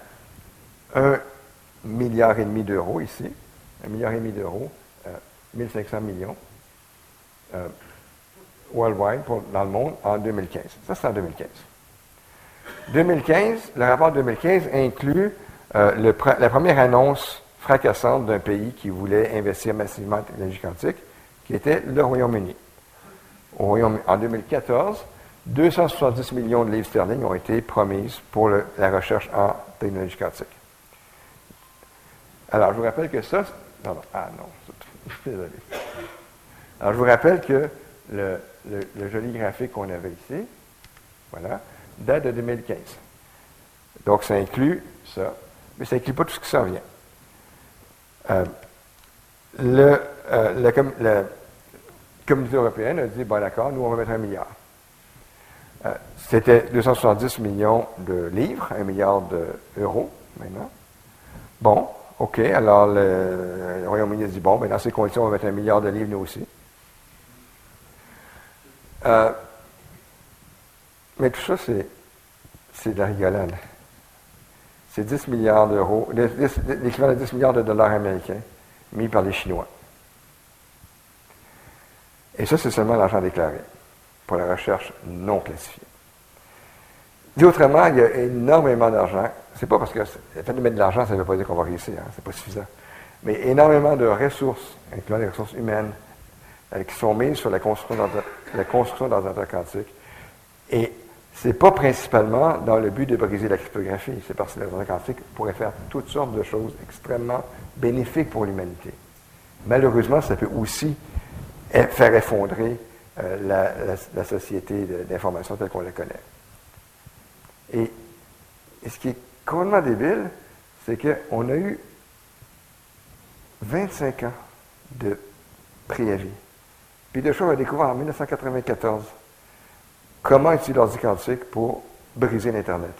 Speaker 5: 1 milliard et demi d'euros ici, 1 milliard et demi d'euros, 1500 euh, millions, euh, worldwide, dans le monde, en 2015. Ça, c'est en 2015. 2015, le rapport 2015 inclut euh, la première annonce fracassante d'un pays qui voulait investir massivement en technologie quantique, qui était le Royaume-Uni. En 2014, 270 millions de livres sterling ont été promises pour la recherche en technologie quantique. Alors, je vous rappelle que ça. Pardon, ah non, désolé. Alors, je vous rappelle que le, joli graphique qu'on avait ici, voilà, date de 2015. Donc, ça inclut ça, mais ça inclut pas tout ce qui s'en vient. Euh, euh, communauté européenne a dit, bon d'accord, nous on va mettre un milliard. Euh, c'était 270 millions de livres, un milliard d'euros maintenant. Bon, OK, alors le, Royaume-Uni dit, bon, ben dans ces conditions, on va mettre un milliard de livres nous aussi. Euh, mais tout ça, c'est de la rigolade. C'est 10 milliards d'euros, l'équivalent de 10 milliards de dollars américains mis par les Chinois. Et ça, c'est seulement l'argent déclaré pour la recherche non classifiée. Dit autrement, il y a énormément d'argent. C'est pas parce que le fait de mettre de l'argent, ça ne veut pas dire qu'on va réussir, hein, c'est pas suffisant. Mais énormément de ressources, incluant les ressources humaines, euh, qui sont mises sur la construction d'ordinateurs quantiques. Et ce n'est pas principalement dans le but de briser la cryptographie, c'est parce que l'ordinateur quantique pourrait faire toutes sortes de choses extrêmement bénéfiques pour l'humanité. Malheureusement, ça peut aussi faire effondrer euh, la, société d'information telle qu'on la connaît. Et, ce qui est complètement débile, c'est qu'on a eu 25 ans de préavis. Puis de choses a découvert en 1994 comment utiliser l'ordi quantique pour briser l'Internet.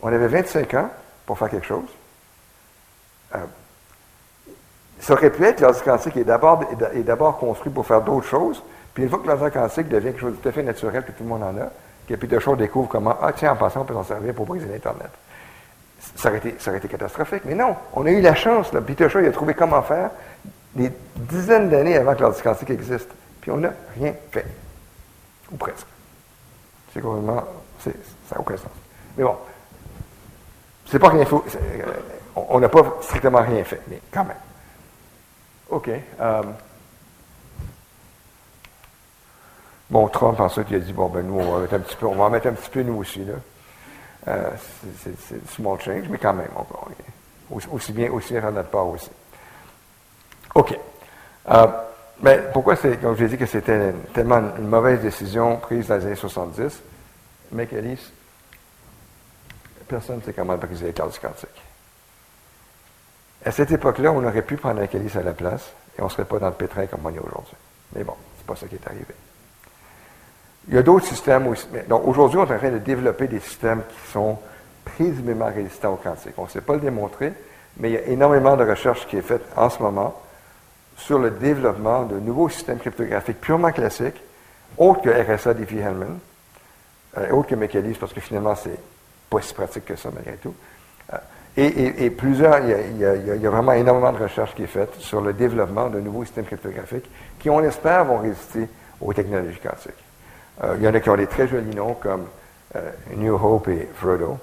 Speaker 5: On avait 25 ans pour faire quelque chose. Euh, ça aurait pu être l'ordinateur quantique est d'abord, est d'abord construit pour faire d'autres choses, puis une fois que l'ordinateur quantique devient quelque chose de tout à fait naturel, que tout le monde en a, que Peter découvre comment, ah tiens, en passant, on peut s'en servir pour briser l'Internet. Ça aurait, été, catastrophique. Mais non, on a eu la chance. Peter Shaw il a trouvé comment faire des dizaines d'années avant que l'ordinateur quantique existe. Puis on n'a rien fait. Ou presque. C'est complètement. ça n'a aucun sens. Mais bon. c'est pas rien fait. On n'a pas strictement rien fait, mais quand même. OK. bon, Trump, ensuite, il a dit, bon, ben nous, on va, mettre un petit peu, on va mettre un petit peu nous aussi, là. Euh, c'est small change, mais quand même, aussi bien, aussi bien notre part aussi. OK. Euh, mais pourquoi c'est, comme j'ai dit que c'était tellement une mauvaise décision prise dans les années 70, McAleese, personne ne sait comment briser les cartes quantiques. À cette époque-là, on aurait pu prendre McAleese à la place et on ne serait pas dans le pétrin comme on est aujourd'hui. Mais bon, c'est pas ça qui est arrivé. Il y a d'autres systèmes aussi. Donc aujourd'hui, on est en train de développer des systèmes qui sont présumément résistants au quantique. On ne sait pas le démontrer, mais il y a énormément de recherches qui est faite en ce moment sur le développement de nouveaux systèmes cryptographiques purement classiques, autres que RSA Diffie-Hellman, euh, autres que Mécalis, parce que finalement, c'est pas si pratique que ça malgré tout. Euh, et, plusieurs, il y, a, vraiment énormément de recherches qui est faite sur le développement de nouveaux systèmes cryptographiques qui, on espère, vont résister aux technologies quantiques. Euh, il y en a qui ont des très jolis noms comme euh, New Hope et Frodo.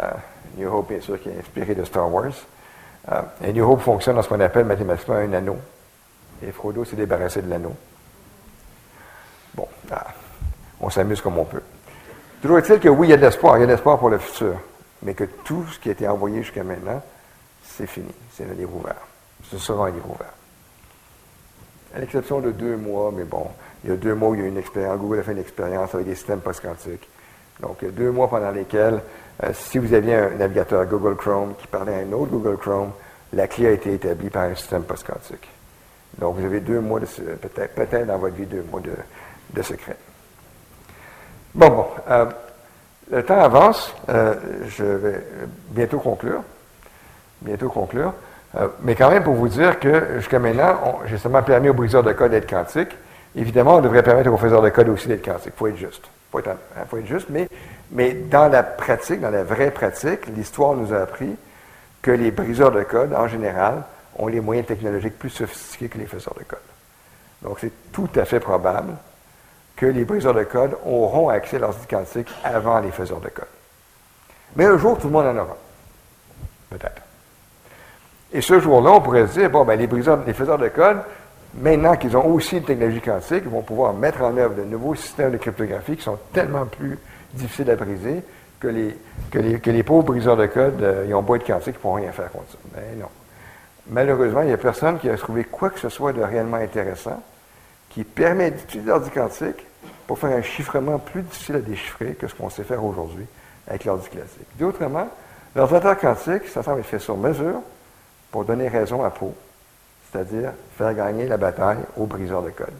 Speaker 5: Euh, New Hope, bien sûr, qui est inspiré de Star Wars. et New Hope fonctionne dans ce qu'on appelle mathématiquement un anneau. Et Frodo s'est débarrassé de l'anneau. Bon, ah, on s'amuse comme on peut. Toujours est-il que oui, il y a de l'espoir, il y a de l'espoir pour le futur, mais que tout ce qui a été envoyé jusqu'à maintenant, c'est fini, c'est un livre ouvert. Ce sera un livre ouvert. À l'exception de deux mois, mais bon, il y a deux mois, il y a une expérience, Google a fait une expérience avec des systèmes post-quantiques. Donc, il y a deux mois pendant lesquels, euh, si vous aviez un navigateur Google Chrome qui parlait à un autre Google Chrome, la clé a été établie par un système post-quantique. Donc, vous avez deux mois, de, peut-être, peut-être dans votre vie, deux mois de, secret. Bon, bon. Euh, le temps avance. Euh, je vais bientôt conclure. Bientôt conclure. mais quand même, pour vous dire que jusqu'à maintenant, j'ai seulement permis aux briseurs de code d'être quantiques. Évidemment, on devrait permettre aux professeurs de code aussi d'être quantiques. Il faut être juste. Il faut, hein, être, juste, mais, mais dans la pratique, dans la vraie pratique, l'histoire nous a appris que les briseurs de code, en général, ont les moyens technologiques plus sophistiqués que les faiseurs de code. Donc, c'est tout à fait probable que les briseurs de code auront accès à l'ordinateur quantique avant les faiseurs de code. Mais un jour, tout le monde en aura. Peut-être. Et ce jour-là, on pourrait se dire, bon, ben, les briseurs, faiseurs de code, maintenant qu'ils ont aussi une technologie quantique, vont pouvoir mettre en œuvre de nouveaux systèmes de cryptographie qui sont tellement plus difficiles à briser que les, que les, pauvres briseurs de code, euh, ils ont beau être quantiques, ils ne pourront rien faire contre ça. Mais non. Malheureusement, il n'y a personne qui a trouvé quoi que ce soit de réellement intéressant qui permet d'utiliser l'ordi quantique pour faire un chiffrement plus difficile à déchiffrer que ce qu'on sait faire aujourd'hui avec l'ordi classique. D'autrement, l'ordinateur quantique, ça semble être fait sur mesure pour donner raison à Poe c'est-à-dire faire gagner la bataille aux briseurs de code.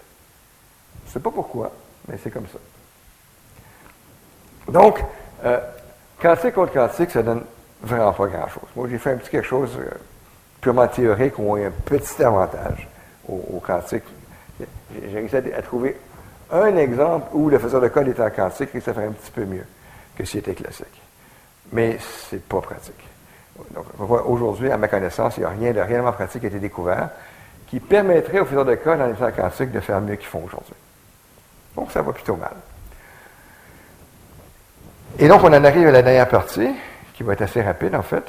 Speaker 5: Je ne sais pas pourquoi, mais c'est comme ça. Donc, euh, quantique contre quantique, ça donne vraiment pas grand-chose. Moi, j'ai fait un petit quelque chose euh, purement théorique où y a un petit avantage au, quantique. J'ai réussi à, trouver un exemple où le faiseur de code était en quantique et ça ferait un petit peu mieux que s'il était classique. Mais c'est pas pratique. Aujourd'hui, à ma connaissance, il n'y a rien de réellement pratique qui a été découvert qui permettrait aux faiseurs de code en état quantique de faire mieux qu'ils font aujourd'hui. Donc, ça va plutôt mal. Et donc, on en arrive à la dernière partie, qui va être assez rapide, en fait.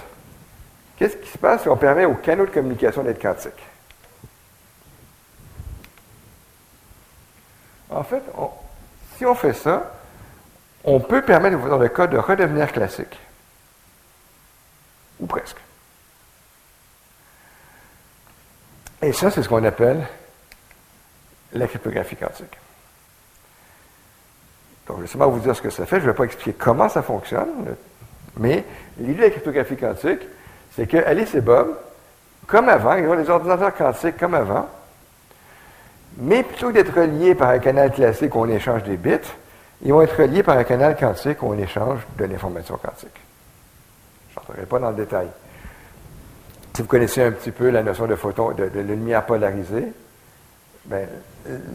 Speaker 5: Qu'est-ce qui se passe si on permet aux canaux de communication d'être quantiques? En fait, si on fait ça, on peut permettre faiseurs de code de redevenir classiques. Ou presque. Et ça, c'est ce qu'on appelle la cryptographie quantique. Donc, je vais seulement vous dire ce que ça fait. Je ne vais pas expliquer comment ça fonctionne, mais l'idée de la cryptographie quantique, c'est que Alice et Bob, comme avant, ils ont des ordinateurs quantiques comme avant, mais plutôt que d'être reliés par un canal classique où on échange des bits, ils vont être reliés par un canal quantique où on échange de l'information quantique. Je n'entrerai pas dans le détail. Si vous connaissez un petit peu la notion de photon, de, lumière polarisée, ben,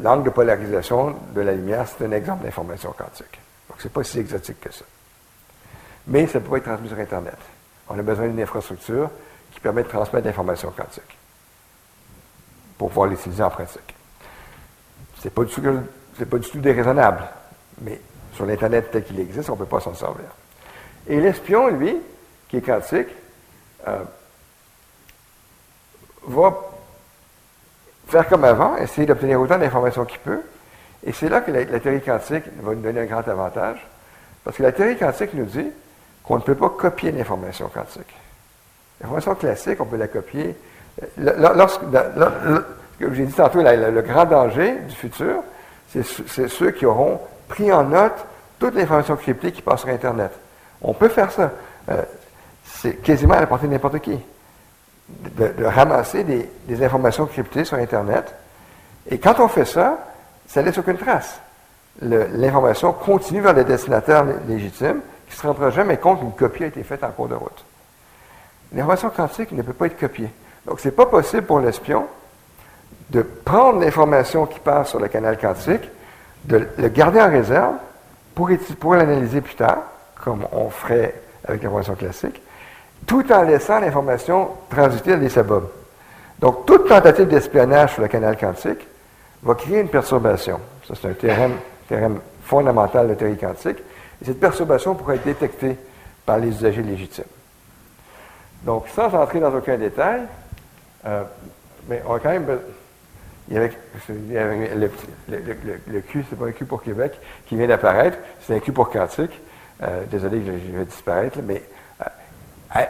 Speaker 5: l'angle de polarisation de la lumière, c'est un exemple d'information quantique. Donc, ce n'est pas si exotique que ça. Mais ça peut être transmis sur Internet. On a besoin d'une infrastructure qui permet de transmettre l'information quantique pour pouvoir l'utiliser en pratique. Ce n'est pas, pas, du tout déraisonnable, mais sur l'Internet tel qu'il existe, on ne peut pas s'en servir. Et l'espion, lui, qui est quantique, euh, va faire comme avant, essayer d'obtenir autant d'informations qu'il peut. Et c'est là que la, théorie quantique va nous donner un grand avantage, parce que la théorie quantique nous dit qu'on ne peut pas copier l'information quantique. L'information classique, on peut la copier. Comme j'ai dit tantôt, le grand danger du futur, c'est ceux qui auront pris en note toute l'information cryptée qui passe sur Internet. On peut faire ça. Euh, c'est quasiment à la portée de n'importe qui. De, ramasser des, informations cryptées sur Internet. Et quand on fait ça, ça laisse aucune trace. L'information continue vers le destinataire légitime qui ne se rendra jamais compte qu'une copie a été faite en cours de route. L'information quantique ne peut pas être copiée. Donc, ce n'est pas possible pour l'espion de prendre l'information qui passe sur le canal quantique, de le garder en réserve pour, l'analyser plus tard, comme on ferait avec l'information classique, tout en laissant l'information transiter dans des sabobs. Donc, toute tentative d'espionnage sur le canal quantique va créer une perturbation. Ça, c'est un théorème, fondamental de théorie quantique. Et cette perturbation pourrait être détectée par les usagers légitimes. Donc, sans entrer dans aucun détail, euh, mais on a quand même. Il y avait, le, le, Q, c'est pas un Q pour Québec, qui vient d'apparaître, c'est un Q pour quantique. Euh, désolé que je, vais disparaître, mais. Euh,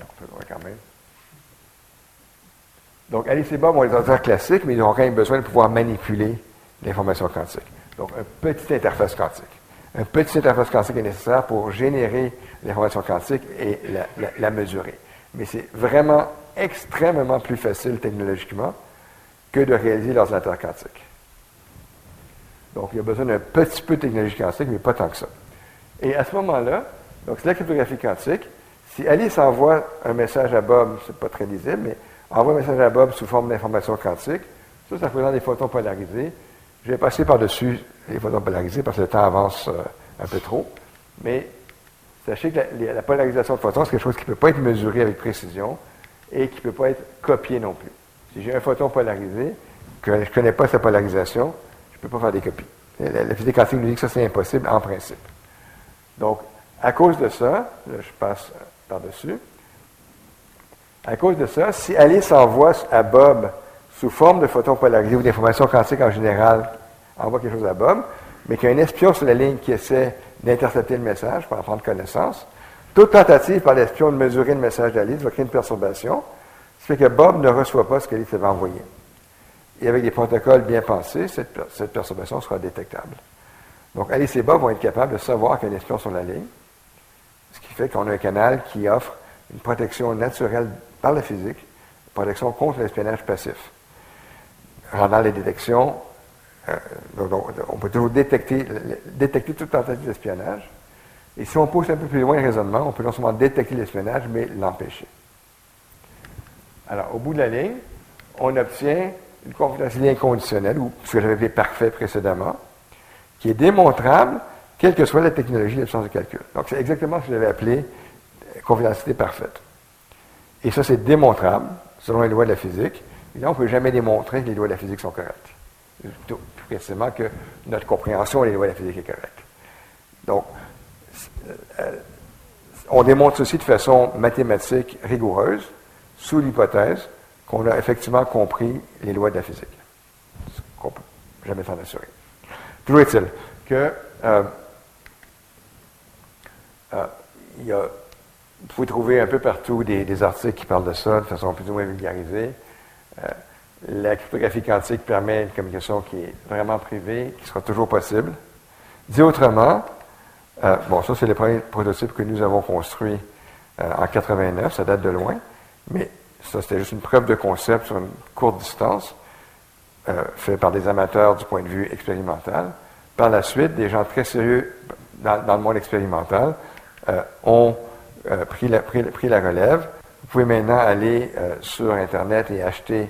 Speaker 5: on peut voir quand même. Donc, et Bob ont les ordinateurs classiques, mais ils ont quand même besoin de pouvoir manipuler l'information quantique. Donc, une petite interface quantique. Un petit interface quantique est nécessaire pour générer l'information quantique et la, mesurer. Mais c'est vraiment extrêmement plus facile technologiquement que de réaliser l'ordinateur quantique. Donc, il y a besoin d'un petit peu de technologie quantique, mais pas tant que ça. Et à ce moment-là, donc c'est la cryptographie quantique. Si Alice envoie un message à Bob, c'est pas très lisible, mais envoie un message à Bob sous forme d'information quantique, ça, ça représente des photons polarisés. Je vais passer par-dessus les photons polarisés parce que le temps avance euh, un peu trop. Mais sachez que la, polarisation de photons, c'est quelque chose qui ne peut pas être mesuré avec précision et qui ne peut pas être copié non plus. Si j'ai un photon polarisé, que je ne connais pas sa polarisation, je ne peux pas faire des copies. La, physique quantique nous dit que ça, c'est impossible en principe. Donc, à cause de ça, là, je passe par-dessus. À cause de ça, si Alice envoie à Bob sous forme de photons polarisés ou d'informations quantiques en général, envoie quelque chose à Bob, mais qu'il y a un espion sur la ligne qui essaie d'intercepter le message pour en prendre connaissance, toute tentative par l'espion de mesurer le message d'Alice va créer une perturbation, qui fait que Bob ne reçoit pas ce qu'Alice avait envoyé. Et avec des protocoles bien pensés, cette, perturbation sera détectable. Donc, Alice et Bob vont être capables de savoir qu'il y a espion sur la ligne, ce qui fait qu'on a un canal qui offre une protection naturelle par la physique, une protection contre l'espionnage passif, rendant les détections, euh, on peut toujours détecter, détecter toute tentative d'espionnage. Et si on pousse un peu plus loin le raisonnement, on peut non seulement détecter l'espionnage, mais l'empêcher. Alors, au bout de la ligne, on obtient une confidentialité inconditionnelle, ou ce que j'avais appelé parfait précédemment, qui est démontrable, quelle que soit la technologie de l'absence de calcul. Donc, c'est exactement ce que j'avais appelé confidentialité parfaite. Et ça, c'est démontrable, selon les lois de la physique. Et là, on ne peut jamais démontrer que les lois de la physique sont correctes. Tout précisément que notre compréhension des lois de la physique est correcte. Donc, euh, on démontre ceci de façon mathématique rigoureuse, sous l'hypothèse qu'on a effectivement compris les lois de la physique. qu'on ne peut jamais s'en assurer. Toujours est-il que euh, euh, vous pouvez trouver un peu partout des, articles qui parlent de ça de façon plus ou moins vulgarisée. Euh, la cryptographie quantique permet une communication qui est vraiment privée, qui sera toujours possible. Dit autrement, bon, ça c'est le premier prototype que nous avons construit en 89, ça date de loin, mais ça c'était juste une preuve de concept sur une courte distance, fait par des amateurs du point de vue expérimental. Par la suite, des gens très sérieux dans, le monde expérimental ont euh, pris, la, relève. Vous pouvez maintenant aller euh, sur Internet et acheter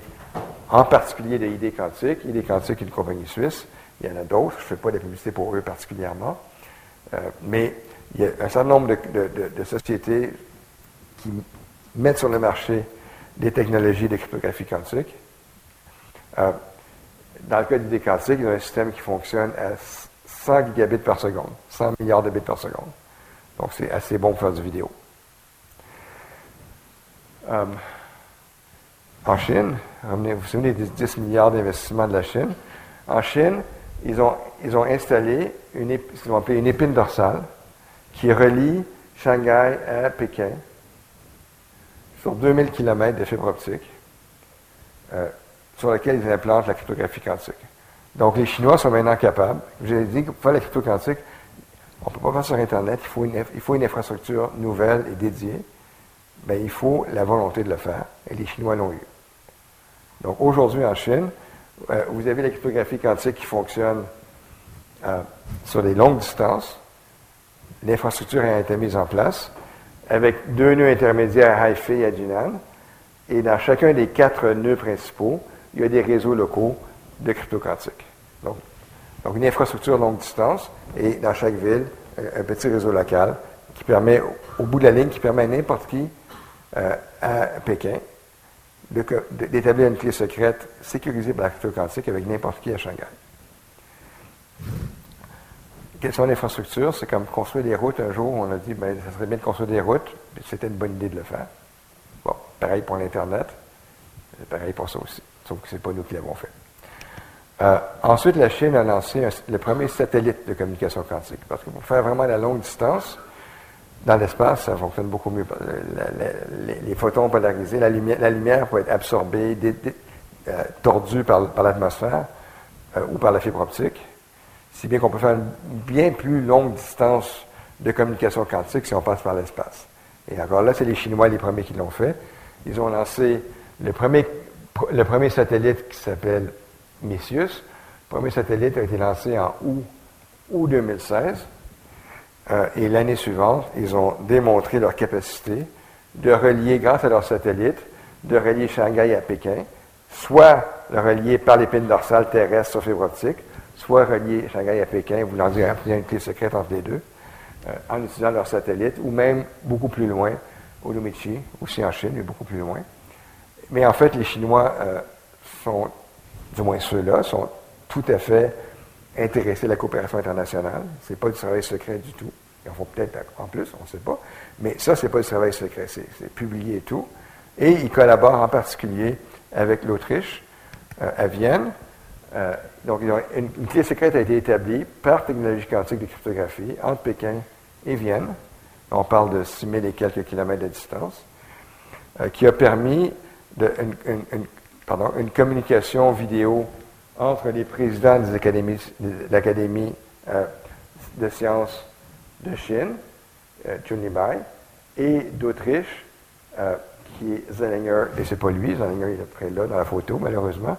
Speaker 5: en particulier des idées quantiques. Idées quantiques est une compagnie suisse. Il y en a d'autres. Je ne fais pas de publicité pour eux particulièrement. Euh, mais il y a un certain nombre de, sociétés qui mettent sur le marché des technologies de cryptographie quantique. dans le cas d'idées quantiques, il y a un système qui fonctionne à 100 gigabits par seconde, 100 milliards de bits par seconde. Donc, c'est assez bon pour faire du vidéo. Euh, en Chine, vous vous souvenez des 10 milliards d'investissements de la Chine? En Chine, ils ont, ils ont installé une, ce qu'ils ont appelé une épine dorsale qui relie Shanghai à Pékin sur 2000 km de fibre optique euh, sur laquelle ils implantent la cryptographie quantique. Donc, les Chinois sont maintenant capables. Vous dit que pour faire la crypto quantique, on ne peut pas faire sur Internet, il faut, une, il faut une infrastructure nouvelle et dédiée. Bien, il faut la volonté de le faire, et les Chinois l'ont eu. Donc, aujourd'hui, en Chine, euh, vous avez la cryptographie quantique qui fonctionne euh, sur des longues distances. L'infrastructure a été mise en place avec deux nœuds intermédiaires à et à Jinan. Et dans chacun des quatre nœuds principaux, il y a des réseaux locaux de crypto quantique. Donc, une infrastructure longue distance et dans chaque ville, un petit réseau local qui permet, au bout de la ligne, qui permet à n'importe qui euh, à Pékin d'établir une clé secrète sécurisée par la crypto quantique avec n'importe qui à Shanghai. Quelles sont les infrastructures? C'est comme construire des routes. Un jour, on a dit, ben, ça serait bien de construire des routes. C'était une bonne idée de le faire. Bon, pareil pour l'Internet. Pareil pour ça aussi. Sauf que ce n'est pas nous qui l'avons fait. Euh, ensuite, la Chine a lancé le premier satellite de communication quantique. Parce que pour faire vraiment la longue distance, dans l'espace, ça fonctionne beaucoup mieux. les, photons polarisés, la lumière, la lumière peut être absorbée, euh, tordue par, l'atmosphère euh, ou par la fibre optique. Si bien qu'on peut faire une bien plus longue distance de communication quantique si on passe par l'espace. Et encore là, c'est les Chinois les premiers qui l'ont fait. Ils ont lancé le premier, satellite qui s'appelle Messius. Le premier satellite a été lancé en août, août 2016. Euh, et l'année suivante, ils ont démontré leur capacité de relier, grâce à leur satellite, de relier Shanghai à Pékin, soit le relier par l'épine dorsale terrestre sur fibre optique, soit relier Shanghai à Pékin, voulant dire y a une clé secrète entre les deux, euh, en utilisant leur satellite, ou même beaucoup plus loin, au Lumichi, aussi en Chine, mais beaucoup plus loin. Mais en fait, les Chinois euh, sont du moins ceux-là, sont tout à fait intéressés à la coopération internationale. Ce n'est pas du travail secret du tout. Ils en font peut-être en plus, on ne sait pas. Mais ça, ce n'est pas du travail secret, c'est publié et tout. Et ils collaborent en particulier avec l'Autriche, euh, à Vienne. Donc, une, clé secrète a été établie par technologie quantique de cryptographie entre Pékin et Vienne. On parle de 6000 et quelques kilomètres de distance, euh, qui a permis une communication vidéo entre les présidents des académies, de l'Académie euh, de sciences de Chine, euh, Bai, et d'Autriche, euh, qui est Zellinger, et c'est pas lui, Zellinger est près là dans la photo, malheureusement,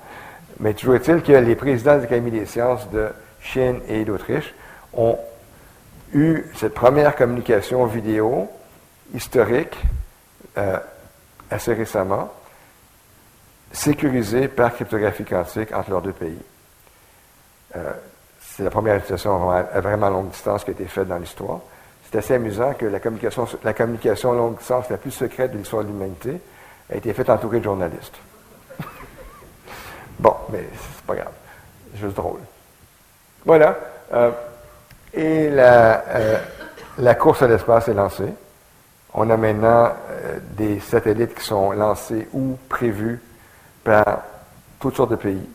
Speaker 5: mais toujours est-il que les présidents des académies des sciences de Chine et d'Autriche ont eu cette première communication vidéo historique euh, assez récemment, sécurisée par cryptographie quantique entre leurs deux pays? Euh, c'est la première utilisation à vraiment longue distance qui a été faite dans l'histoire. C'est assez amusant que la communication, la communication longue distance la plus secrète de l'histoire de l'humanité a été faite entourée de journalistes. Bon, mais c'est pas grave. Juste drôle. Voilà. Euh, et la, euh, la course à l'espace est lancée. On a maintenant des satellites qui sont lancés ou prévus par toutes sortes de pays.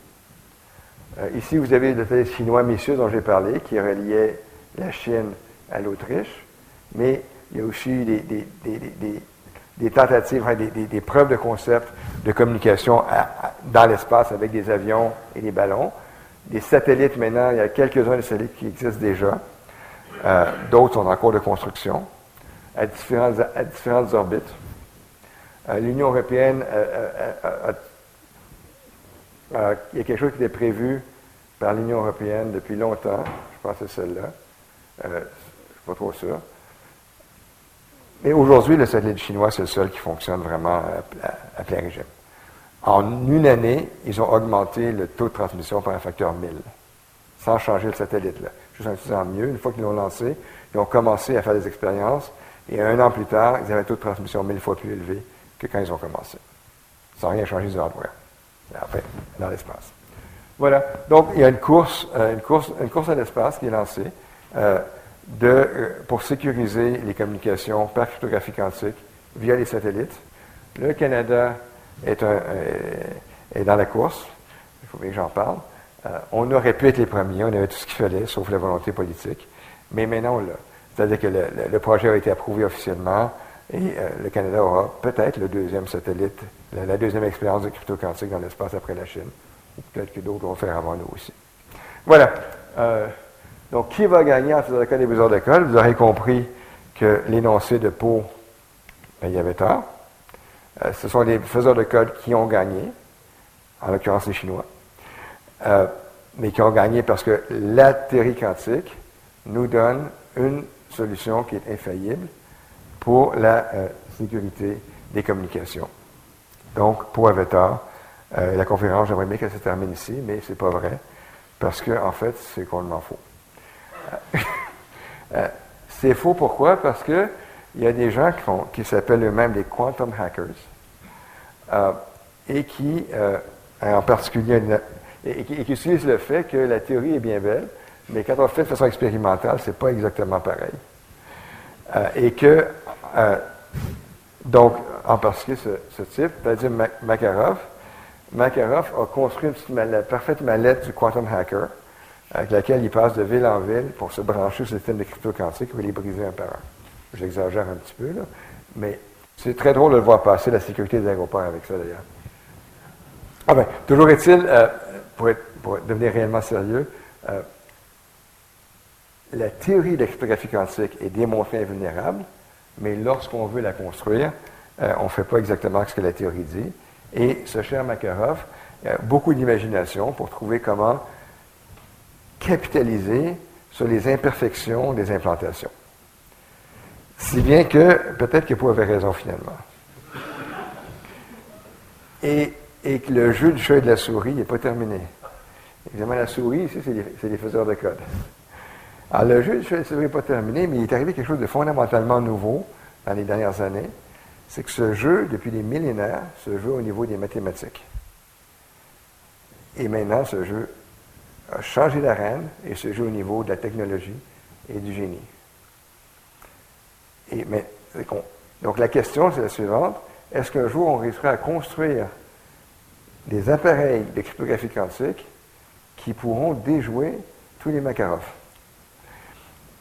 Speaker 5: Euh, ici, vous avez le satellite chinois Messieurs dont j'ai parlé, qui reliait la Chine à l'Autriche, mais il y a aussi des, tentatives, des, preuves de concept de communication dans l'espace avec des avions et des ballons. Des satellites maintenant, il y a quelques-uns des satellites qui existent déjà. Euh, d'autres sont en cours de construction à différentes, orbites. Euh, L'Union européenne euh, il y a quelque chose qui était prévu par l'Union européenne depuis longtemps. Je pense que c'est celle-là. Je ne suis pas trop sûr. Mais aujourd'hui, le satellite chinois, c'est le seul qui fonctionne vraiment à, plein régime. En une année, ils ont augmenté le taux de transmission par un facteur 1000, sans changer le satellite. Là. Juste en utilisant mieux. Une fois qu'ils l'ont lancé, ils ont commencé à faire des expériences, et un an plus tard, ils avaient un taux de transmission 1000 fois plus élevé que quand ils ont commencé, sans rien changer du hardware après, dans l'espace. Voilà. Donc, il y a une course, euh, une course, une course à l'espace qui est lancée. Euh, euh, pour sécuriser les communications par cryptographie quantique via les satellites. Le Canada est, un, est dans la course. Il faut bien que j'en parle. on aurait pu être les premiers, on avait tout ce qu'il fallait, sauf la volonté politique. Mais maintenant, on l'a. C'est-à-dire que le, projet a été approuvé officiellement et le Canada aura peut-être le deuxième satellite, la, deuxième expérience de crypto quantique dans l'espace après la Chine. Ou peut-être que d'autres vont faire avant nous aussi. Voilà. Donc, qui va gagner en faisant le code des beaux-arts d'école? Vous aurez compris que l'énoncé de Pau, ben, il y avait tort. Euh, ce sont les faiseurs de code qui ont gagné, en l'occurrence les Chinois, euh, mais qui ont gagné parce que la théorie quantique nous donne une solution qui est infaillible pour la euh, sécurité des communications. Donc, Pau avait tort. la conférence, j'aimerais bien qu'elle se termine ici, mais ce n'est pas vrai, parce qu'en en fait, c'est qu'on m'en faut. Euh, c'est faux pourquoi? Parce qu'il y a des gens qui, s'appellent eux-mêmes des quantum hackers euh, et qui, euh, en particulier, et, qui, utilisent le fait que la théorie est bien belle, mais quand on fait de façon expérimentale, c'est pas exactement pareil. et que, donc, en particulier ce, type, c'est-à-dire Makarov, Makarov a construit la parfaite mallette du quantum hacker avec laquelle il passe de ville en ville pour se brancher sur le système de crypto quantique et les briser un par un. J'exagère un petit peu, là, mais c'est très drôle de le voir passer la sécurité des aéroports avec ça, d'ailleurs. Ah ben, toujours est-il, euh, pour, devenir réellement sérieux, euh, la théorie de la cryptographie quantique est démontrée invulnérable, mais lorsqu'on veut la construire, euh, on ne fait pas exactement ce que la théorie dit. Et ce cher Makarov a beaucoup d'imagination pour trouver comment capitaliser sur les imperfections des implantations. Si bien que peut-être que vous avez raison finalement. Et, que le jeu du chat et de la souris n'est pas terminé. Évidemment, la souris, ici, c'est les, faiseurs de code. Alors, le jeu du chat et de la souris n'est pas terminé, mais il est arrivé quelque chose de fondamentalement nouveau dans les dernières années. C'est que ce jeu, depuis des millénaires, se joue au niveau des mathématiques. Et maintenant, ce jeu a changé reine et se joue au niveau de la technologie et du génie. Et, mais, donc la question, c'est la suivante. Est-ce qu'un jour, on réussira à construire des appareils de cryptographie quantique qui pourront déjouer tous les Makarov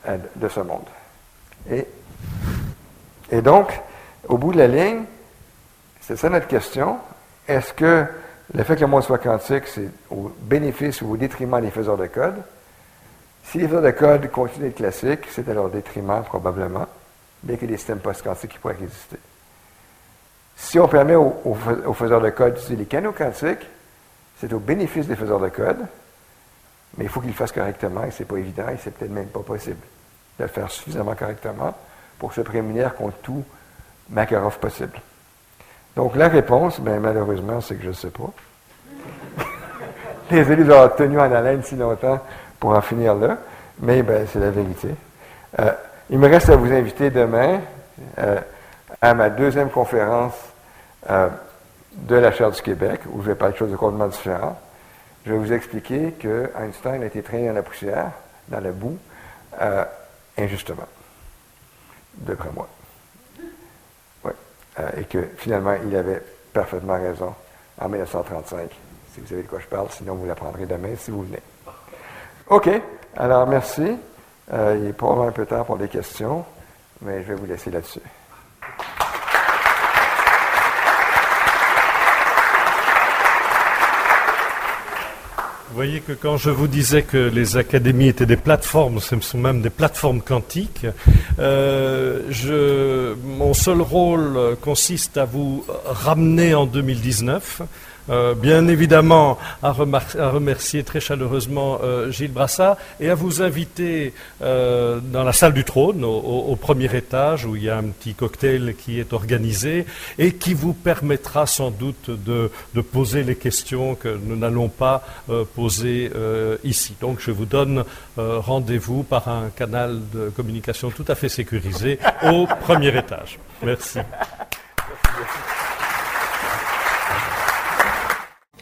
Speaker 5: euh, de ce monde? Et, et donc, au bout de la ligne, c'est ça notre question. Est-ce que le fait que le monde soit quantique, c'est au bénéfice ou au détriment des faiseurs de code. Si les faiseurs de code continuent d'être classiques, c'est à leur détriment probablement, bien qu'il y ait des systèmes post-quantiques qui pourraient exister. Si on permet aux, faiseurs de code d'utiliser les canaux quantiques, c'est au bénéfice des faiseurs de code, mais il faut qu'ils le fassent correctement, et ce n'est pas évident, et c'est peut-être même pas possible de le faire suffisamment correctement pour se prémunir contre tout Makarov possible. Donc, la réponse, ben, malheureusement, c'est que je ne sais pas. Les élus ont tenu en haleine si longtemps pour en finir là, mais ben, c'est la vérité. Euh, il me reste à vous inviter demain euh, à ma deuxième conférence euh, de la Chaire du Québec, où je vais parler de choses complètement différentes. Je vais vous expliquer que Einstein a été traîné dans la poussière, dans la boue, injustement, d'après moi. Euh, et que finalement, il avait parfaitement raison en 1935. Si vous savez de quoi je parle, sinon vous l'apprendrez demain si vous venez. OK. Alors, merci. Euh, il est probablement un peu tard pour des questions, mais je vais vous laisser là-dessus.
Speaker 4: Voyez que quand je vous disais que les académies étaient des plateformes, ce sont même des plateformes quantiques, euh, mon seul rôle consiste à vous ramener en 2019 euh, bien évidemment à, remercier très chaleureusement euh, Gilles Brassard et à vous inviter euh, dans la salle du trône, au, premier étage, où il y a un petit cocktail qui est organisé et qui vous permettra sans doute de poser les questions que nous n'allons pas poser ici. Donc je vous donne rendez-vous par un canal de communication tout à fait sécurisé au premier étage. Merci.